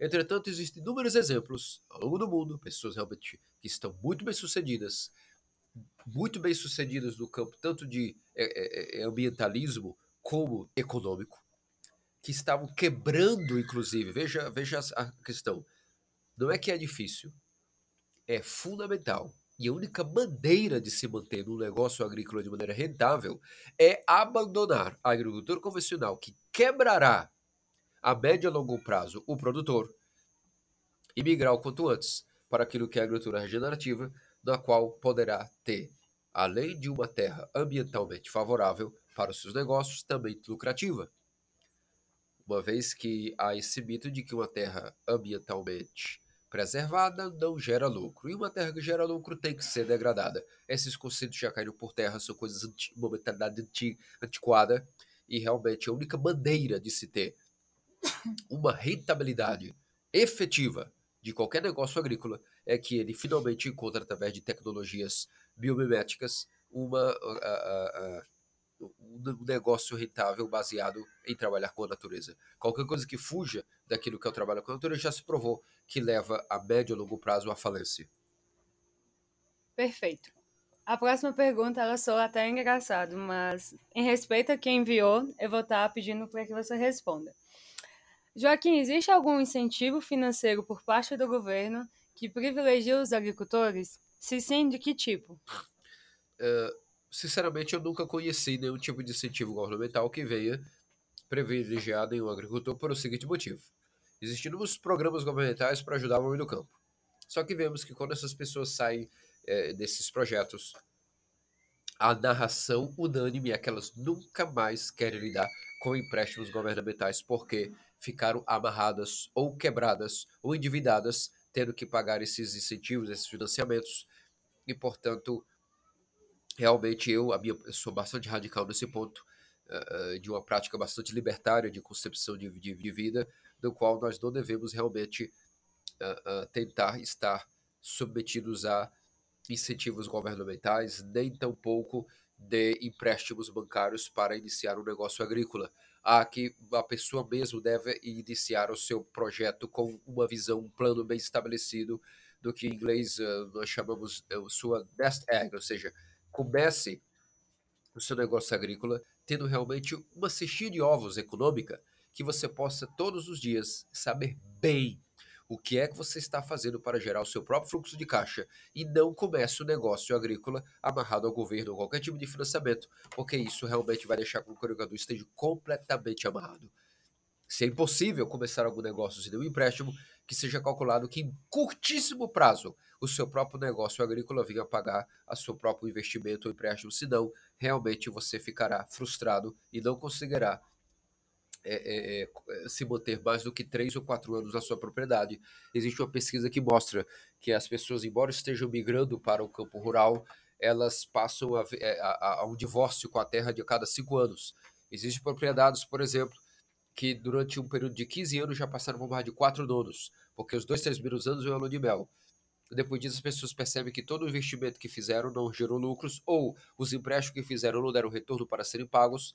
S2: Entretanto, existem inúmeros exemplos ao longo do mundo, pessoas realmente que estão muito bem sucedidas, muito bem sucedidas no campo tanto de é, é, ambientalismo como econômico, que estavam quebrando, inclusive. Veja, veja a questão. Não é que é difícil, é fundamental. E a única maneira de se manter no negócio agrícola de maneira rentável é abandonar a agricultura convencional, que quebrará a médio e longo prazo o produtor, e migrar o quanto antes para aquilo que é a agricultura regenerativa, na qual poderá ter, além de uma terra ambientalmente favorável para os seus negócios, também lucrativa. Uma vez que há esse mito de que uma terra ambientalmente preservada não gera lucro. E uma terra que gera lucro tem que ser degradada. Esses conceitos já caíram por terra, são coisas anti uma mentalidade anti antiquada. E realmente a única maneira de se ter uma rentabilidade efetiva de qualquer negócio agrícola é que ele finalmente encontre, através de tecnologias biomiméticas, uma, um negócio rentável baseado em trabalhar com a natureza. Qualquer coisa que fuja daquilo que é o trabalho com a natureza já se provou que leva a médio e longo prazo à falência.
S1: Perfeito. A próxima pergunta, ela soa até engraçado, mas em respeito a quem enviou, eu vou estar pedindo para que você responda. Joaquim, existe algum incentivo financeiro por parte do governo que privilegia os agricultores? Se sim, de que tipo?
S2: Uh, sinceramente, eu nunca conheci nenhum tipo de incentivo governamental que venha privilegiar nenhum agricultor por o seguinte motivo. Existem inúmeros programas governamentais para ajudar o homem do campo. Só que vemos que quando essas pessoas saem é, desses projetos, a narração unânime é que elas nunca mais querem lidar com empréstimos governamentais porque ficaram amarradas ou quebradas ou endividadas, tendo que pagar esses incentivos, esses financiamentos. E, portanto, realmente eu, a minha, eu sou bastante radical nesse ponto, uh, de uma prática bastante libertária de concepção de, de, de vida, do qual nós não devemos realmente uh, uh, tentar estar submetidos a incentivos governamentais, nem tampouco de empréstimos bancários para iniciar um negócio agrícola. Há que a pessoa mesmo deve iniciar o seu projeto com uma visão, um plano bem estabelecido, do que em inglês nós chamamos uh, sua nest egg, ou seja, comece o seu negócio agrícola tendo realmente uma cestinha de ovos econômica que você possa todos os dias saber bem o que é que você está fazendo para gerar o seu próprio fluxo de caixa e não comece o negócio agrícola amarrado ao governo ou qualquer tipo de financiamento, porque isso realmente vai deixar com que o agricultor esteja completamente amarrado. Se é impossível começar algum negócio sem um empréstimo, que seja calculado que em curtíssimo prazo o seu próprio negócio agrícola venha pagar a seu próprio investimento ou empréstimo, senão realmente você ficará frustrado e não conseguirá é, é, é, se manter mais do que três ou quatro anos na sua propriedade. Existe uma pesquisa que mostra que as pessoas, embora estejam migrando para o campo rural, elas passam a, é, a, a um divórcio com a terra de cada cinco anos. Existem propriedades, por exemplo, que durante um período de 15 anos já passaram por mais de quatro donos, porque os dois, três primeiros anos é o ano de mel. Depois disso, as pessoas percebem que todo o investimento que fizeram não gerou lucros, ou os empréstimos que fizeram não deram retorno para serem pagos,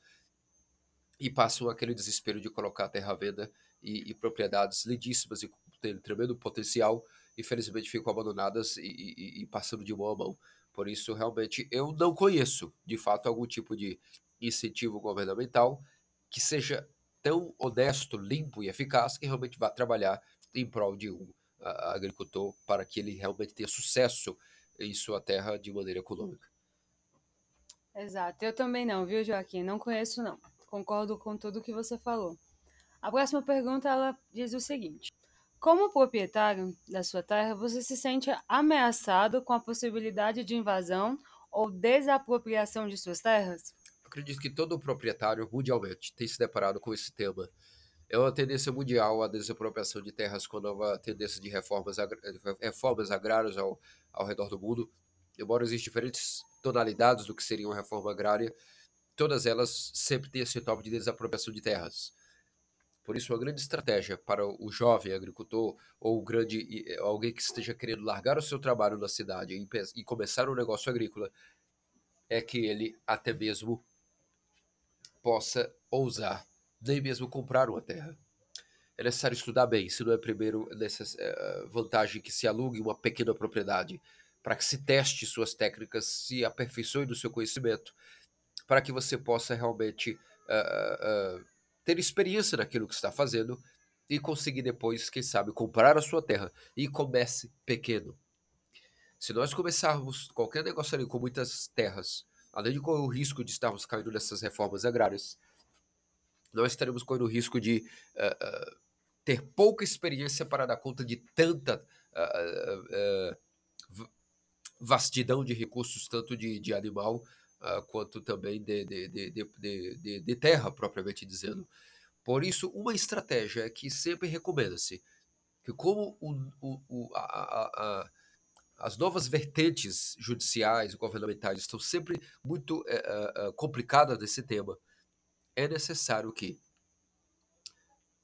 S2: e passam aquele desespero de colocar terra à venda e, e propriedades lindíssimas e com tremendo potencial, infelizmente ficam abandonadas e, e, e, passando de mão a mão. Por isso, realmente, eu não conheço, de fato, algum tipo de incentivo governamental que seja tão honesto, limpo e eficaz que realmente vá trabalhar em prol de um agricultor para que ele realmente tenha sucesso em sua terra de maneira econômica.
S1: Exato, eu também não, viu, Joaquim? Não conheço, não. Concordo com tudo que você falou. A próxima pergunta ela diz o seguinte: Como proprietário da sua terra, você se sente ameaçado com a possibilidade de invasão ou desapropriação de suas terras?
S2: Acredito que todo proprietário mundialmente tem se deparado com esse tema. É uma tendência mundial a desapropriação de terras com a nova tendência de reformas, reformas agrárias ao, ao redor do mundo. Embora existam diferentes tonalidades do que seria uma reforma agrária, todas elas sempre têm esse top de desapropriação de terras. Por isso, uma grande estratégia para o jovem agricultor ou grande eh, alguém que esteja querendo largar o seu trabalho na cidade e, e começar um negócio agrícola é que ele até mesmo possa ousar, nem mesmo comprar uma terra. É necessário estudar bem se não é primeiro nessa uh, vantagem que se alugue uma pequena propriedade para que se teste suas técnicas, se aperfeiçoe no seu conhecimento, para que você possa realmente uh, uh, ter experiência naquilo que está fazendo e conseguir depois, quem sabe, comprar a sua terra e comece pequeno. Se nós começarmos qualquer negócio ali com muitas terras, além de correr o risco de estarmos caindo nessas reformas agrárias, nós estaremos correndo o risco de uh, uh, ter pouca experiência para dar conta de tanta uh, vastidão de recursos, tanto de, de animal quanto também de, de, de, terra, propriamente dizendo. Por isso, uma estratégia que sempre recomenda-se, que como o, o, o, a, a, a, as novas vertentes judiciais e governamentais estão sempre muito é, é, complicadas nesse tema, é necessário que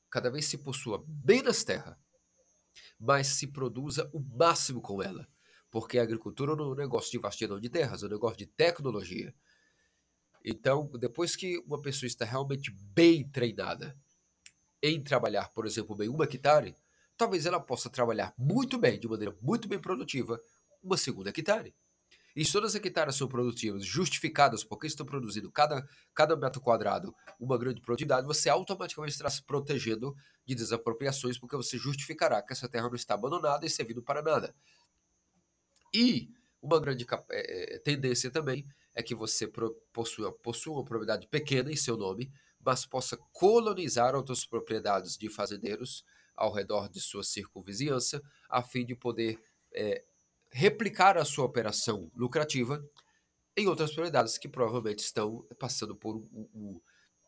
S2: cada vez se possua menos terra, mas se produza o máximo com ela. Porque a agricultura não é um negócio de vastidão de terras, é um negócio de tecnologia. Então, depois que uma pessoa está realmente bem treinada em trabalhar, por exemplo, bem uma hectare, talvez ela possa trabalhar muito bem, de maneira muito bem produtiva, uma segunda hectare. E todas as hectares são produtivas, justificadas porque estão produzindo cada, cada metro quadrado uma grande produtividade, você automaticamente estará se protegendo de desapropriações, porque você justificará que essa terra não está abandonada e servindo para nada. E uma grande é, é, tendência também é que você possua, possua uma propriedade pequena em seu nome, mas possa colonizar outras propriedades de fazendeiros ao redor de sua circunvizinhança, a fim de poder é, replicar a sua operação lucrativa em outras propriedades que provavelmente estão passando por um, um,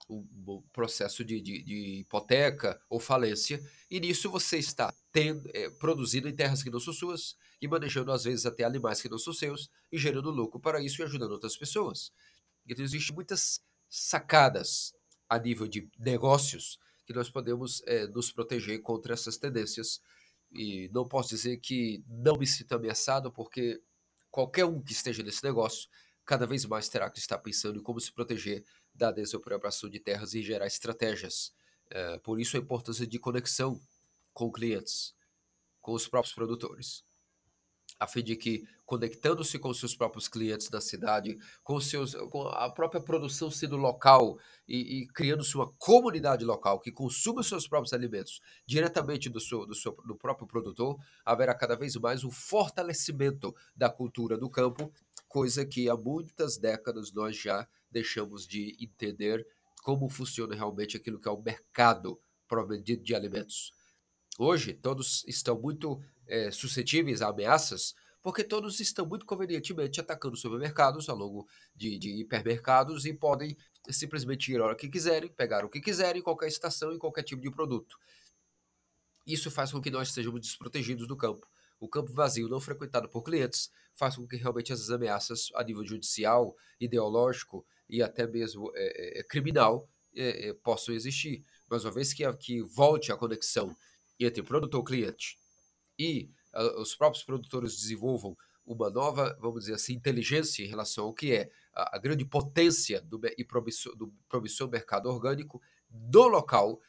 S2: um processo de, de, de, hipoteca ou falência, e nisso você está tendo, é, produzindo em terras que não são suas e manejando às vezes até animais que não são seus e gerando lucro para isso e ajudando outras pessoas. Então existem muitas sacadas a nível de negócios que nós podemos é, nos proteger contra essas tendências e não posso dizer que não me sinto ameaçado, porque qualquer um que esteja nesse negócio cada vez mais terá que estar pensando em como se proteger da desapropriação de terras e gerar estratégias. É, por isso a importância de conexão com clientes, com os próprios produtores a fim de que, conectando-se com seus próprios clientes da cidade, com, seus, com a própria produção sendo local e, e criando-se uma comunidade local que consuma seus próprios alimentos diretamente do, seu, do, seu, do próprio produtor, haverá cada vez mais um fortalecimento da cultura do campo, coisa que há muitas décadas nós já deixamos de entender como funciona realmente aquilo que é o mercado de, de alimentos. Hoje, todos estão muito é, suscetíveis a ameaças, porque todos estão muito convenientemente atacando supermercados ao longo de, de hipermercados e podem simplesmente ir a hora que quiserem, pegar o que quiserem, em qualquer estação, em qualquer tipo de produto. Isso faz com que nós estejamos desprotegidos do campo. O campo vazio, não frequentado por clientes, faz com que realmente as ameaças a nível judicial, ideológico e até mesmo é, é, criminal é, é possam existir. Mas uma vez que, que volte a conexão entre produtor e cliente, e uh, os próprios produtores desenvolvam uma nova, vamos dizer assim, inteligência em relação ao que é a, a grande potência do, e promissor, do promissor mercado orgânico do local,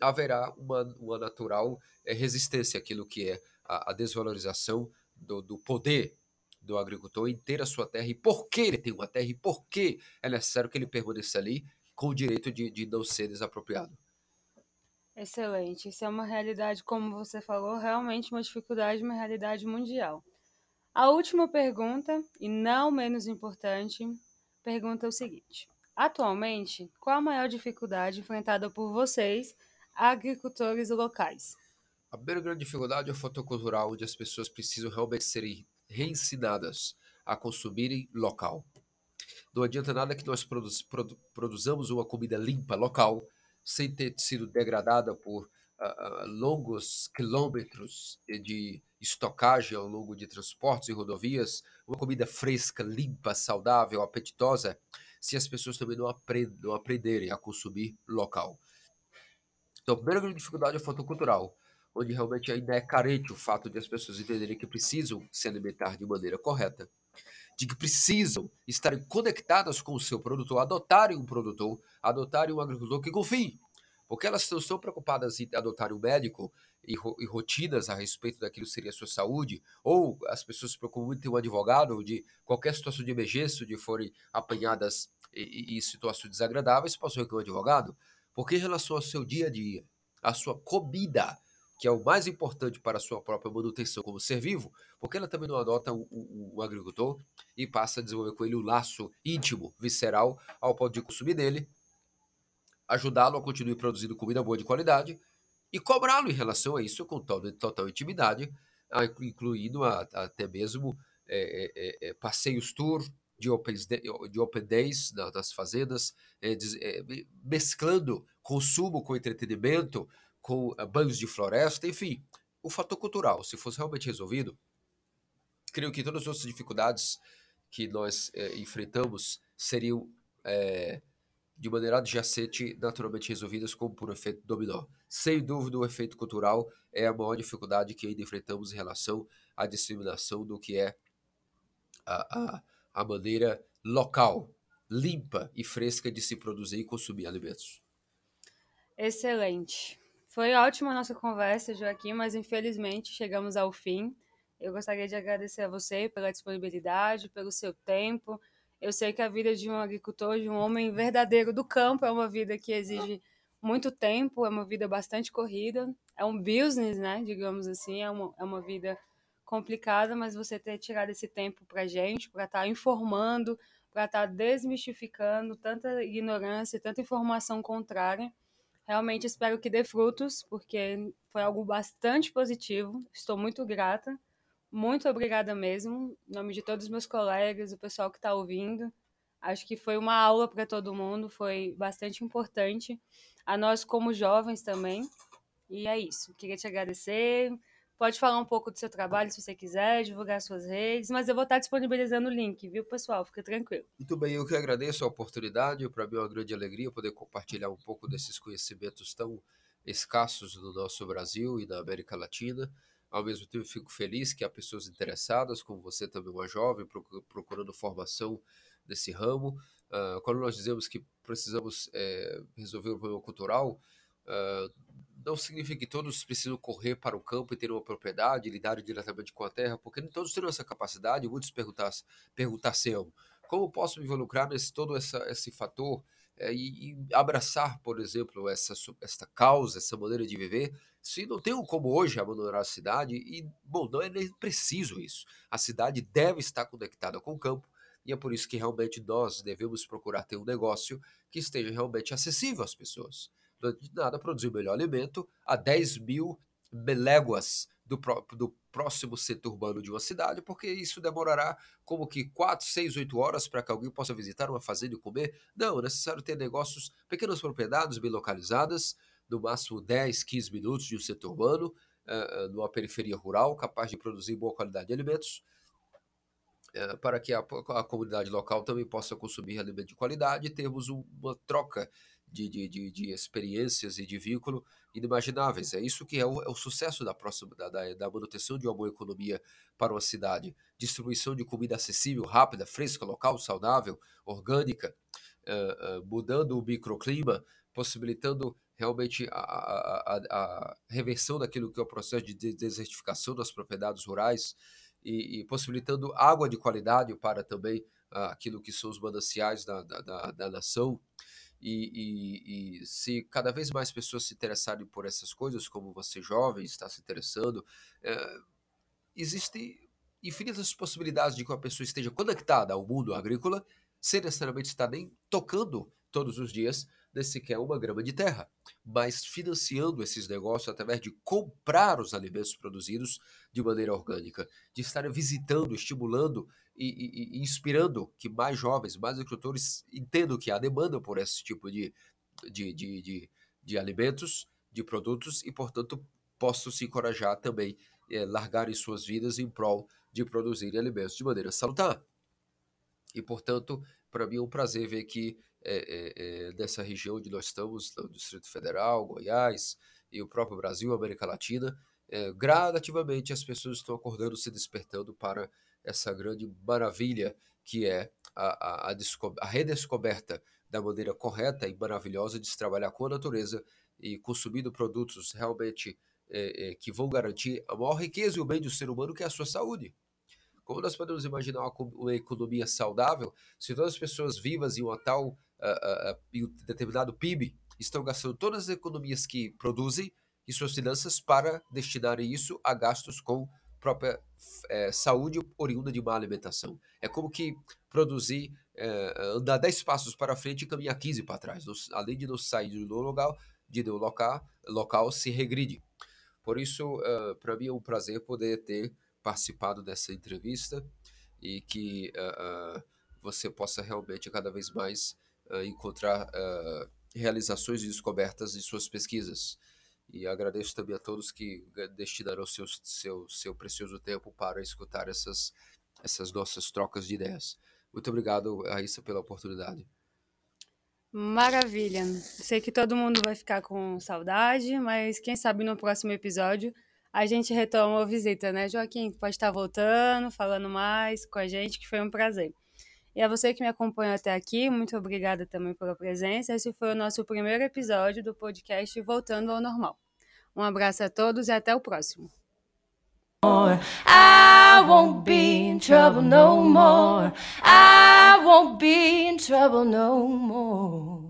S2: haverá uma, uma natural é, resistência àquilo que é a, a desvalorização do, do, poder do agricultor em ter a sua terra e por que ele tem uma terra e por que é necessário que ele permaneça ali com o direito de, de não ser desapropriado.
S1: Excelente. Isso é uma realidade, como você falou, realmente uma dificuldade, uma realidade mundial. A última pergunta, e não menos importante, pergunta o seguinte: Atualmente, qual a maior dificuldade enfrentada por vocês, agricultores locais?
S2: A primeira grande dificuldade é o fator cultural, onde as pessoas precisam realmente serem reensinadas a consumirem local. Não adianta nada que nós produ, produzamos uma comida limpa local sem ter sido degradada por uh, longos quilômetros de estocagem ao longo de transportes e rodovias, uma comida fresca, limpa, saudável, apetitosa, se as pessoas também não, não aprenderem a consumir local. Então, a primeira grande dificuldade é o fator cultural, onde realmente ainda é carente o fato de as pessoas entenderem que precisam se alimentar de maneira correta, de que precisam estarem conectadas com o seu produtor, adotarem um produtor, adotarem um agricultor que confie, Porque elas não estão preocupadas em adotar um médico e, e, rotinas a respeito daquilo que seria a sua saúde, ou as pessoas se preocupam muito em um advogado de qualquer situação de emergência, de forem apanhadas em, situações desagradáveis, possam recorrer um advogado. Porque em relação ao seu dia a dia, a sua comida, que é o mais importante para a sua própria manutenção como ser vivo, porque ela também não adota o, o, o, agricultor e passa a desenvolver com ele um laço íntimo, visceral, ao ponto de consumir dele, ajudá-lo a continuar produzindo comida boa de qualidade e cobrá-lo em relação a isso com total, total intimidade, incluindo a, a, até mesmo é, é, é, passeios tour de open, de open days nas fazendas, é, é, mesclando consumo com entretenimento, com banhos de floresta, enfim, o fator cultural, se fosse realmente resolvido, creio que todas as outras dificuldades que nós é, enfrentamos seriam, é, de maneira adjacente, naturalmente resolvidas como por efeito dominó. Sem dúvida, o efeito cultural é a maior dificuldade que ainda enfrentamos em relação à disseminação do que é a, a, a maneira local, limpa e fresca de se produzir e consumir alimentos.
S1: Excelente. Foi ótima a nossa conversa, Joaquim, mas infelizmente chegamos ao fim. Eu gostaria de agradecer a você pela disponibilidade, pelo seu tempo. Eu sei que a vida de um agricultor, de um homem verdadeiro do campo, é uma vida que exige muito tempo, é uma vida bastante corrida, é um business, né? Digamos assim, é uma, é uma vida complicada, mas você ter tirado esse tempo para gente, para estar tá informando, para estar tá desmistificando tanta ignorância, tanta informação contrária Realmente espero que dê frutos, porque foi algo bastante positivo. Estou muito grata. Muito obrigada mesmo, em nome de todos os meus colegas, o pessoal que está ouvindo. Acho que foi uma aula para todo mundo, foi bastante importante. A nós, como jovens também. E é isso. Queria te agradecer. Pode falar um pouco do seu trabalho se você quiser, divulgar suas redes, mas eu vou estar disponibilizando o link, viu, pessoal? Fica tranquilo.
S2: Muito bem, eu que agradeço a oportunidade. Para mim é uma grande alegria poder compartilhar um pouco desses conhecimentos tão escassos no nosso Brasil e na América Latina. Ao mesmo tempo, fico feliz que há pessoas interessadas, como você também, uma jovem, procurando formação nesse ramo. Uh, quando nós dizemos que precisamos é, resolver o problema cultural, uh, não significa que todos precisam correr para o campo e ter uma propriedade, lidar diretamente com a terra, porque nem todos têm essa capacidade. Muitos perguntar se como posso me involucrar nesse todo essa, esse fator e, e, abraçar, por exemplo, essa, essa causa, essa maneira de viver, se não tenho como hoje abandonar a cidade, e, bom, não é nem preciso isso. A cidade deve estar conectada com o campo, e é por isso que realmente nós devemos procurar ter um negócio que esteja realmente acessível às pessoas de nada produzir o melhor alimento a 10 mil léguas do, do próximo centro urbano de uma cidade, porque isso demorará como que 4, 6, 8 horas para que alguém possa visitar uma fazenda e comer. Não, é necessário ter negócios, pequenas propriedades bem localizadas, no máximo 10, 15 minutos de um setor urbano, uh, numa periferia rural, capaz de produzir boa qualidade de alimentos, uh, para que a, a, comunidade local também possa consumir alimento de qualidade e termos um, uma troca de, de, de, de, experiências e de vínculo inimagináveis. É isso que é o, é o sucesso da, próxima, da, da, da, manutenção de uma boa economia para uma cidade. Distribuição de comida acessível, rápida, fresca, local, saudável, orgânica, uh, uh, mudando o microclima, possibilitando realmente a, a, a, reversão daquilo que é o processo de desertificação das propriedades rurais e, e possibilitando água de qualidade para também uh, aquilo que são os mananciais da, da, da, da nação e, e, e, se cada vez mais pessoas se interessarem por essas coisas, como você jovem está se interessando, é, existem infinitas possibilidades de que uma pessoa esteja conectada ao mundo agrícola sem necessariamente estar nem tocando todos os dias nesse que é uma grama de terra, mas financiando esses negócios através de comprar os alimentos produzidos de maneira orgânica, de estar visitando, estimulando e, e, inspirando que mais jovens, mais agricultores entendam que há demanda por esse tipo de, de, de, de, de alimentos, de produtos e, portanto, possam se encorajar também, é, largarem suas vidas em prol de produzir alimentos de maneira salutar. E, portanto, para mim é um prazer ver que é, é, dessa região onde nós estamos, no Distrito Federal, Goiás e o próprio Brasil, América Latina, gradativamente as pessoas estão acordando, se despertando para essa grande maravilha que é a, a, a, a redescoberta da maneira correta e maravilhosa de se trabalhar com a natureza e consumindo produtos realmente é, é, que vão garantir a maior riqueza e o bem do ser humano, que é a sua saúde. Como nós podemos imaginar uma, uma economia saudável se todas as pessoas vivas em uma tal uh, uh, em um determinado PIB estão gastando todas as economias que produzem e suas finanças para destinarem isso a gastos com própria é, saúde oriunda de má alimentação. É como que produzir, é, andar 10 passos para frente e caminhar 15 para trás. Nos, além de não sair do local, de do local, local se regride. Por isso, uh, para mim é um prazer poder ter participado dessa entrevista e que uh, uh, você possa realmente cada vez mais encontrar realizações e descobertas em suas pesquisas. E agradeço também a todos que destinarão seu, seu, seu precioso tempo para escutar essas, essas nossas trocas de ideias. Muito obrigado, Raíssa, pela oportunidade.
S1: Maravilha. Sei que todo mundo vai ficar com saudade, mas quem sabe no próximo episódio a gente retoma a visita, né, Joaquim? Pode estar voltando, falando mais com a gente, que foi um prazer. E a você que me acompanhou até aqui, muito obrigada também pela presença. Esse foi o nosso primeiro episódio do podcast Voltando ao Normal. Um abraço a todos e até o próximo. I won't be in trouble no more. I won't be in trouble no more.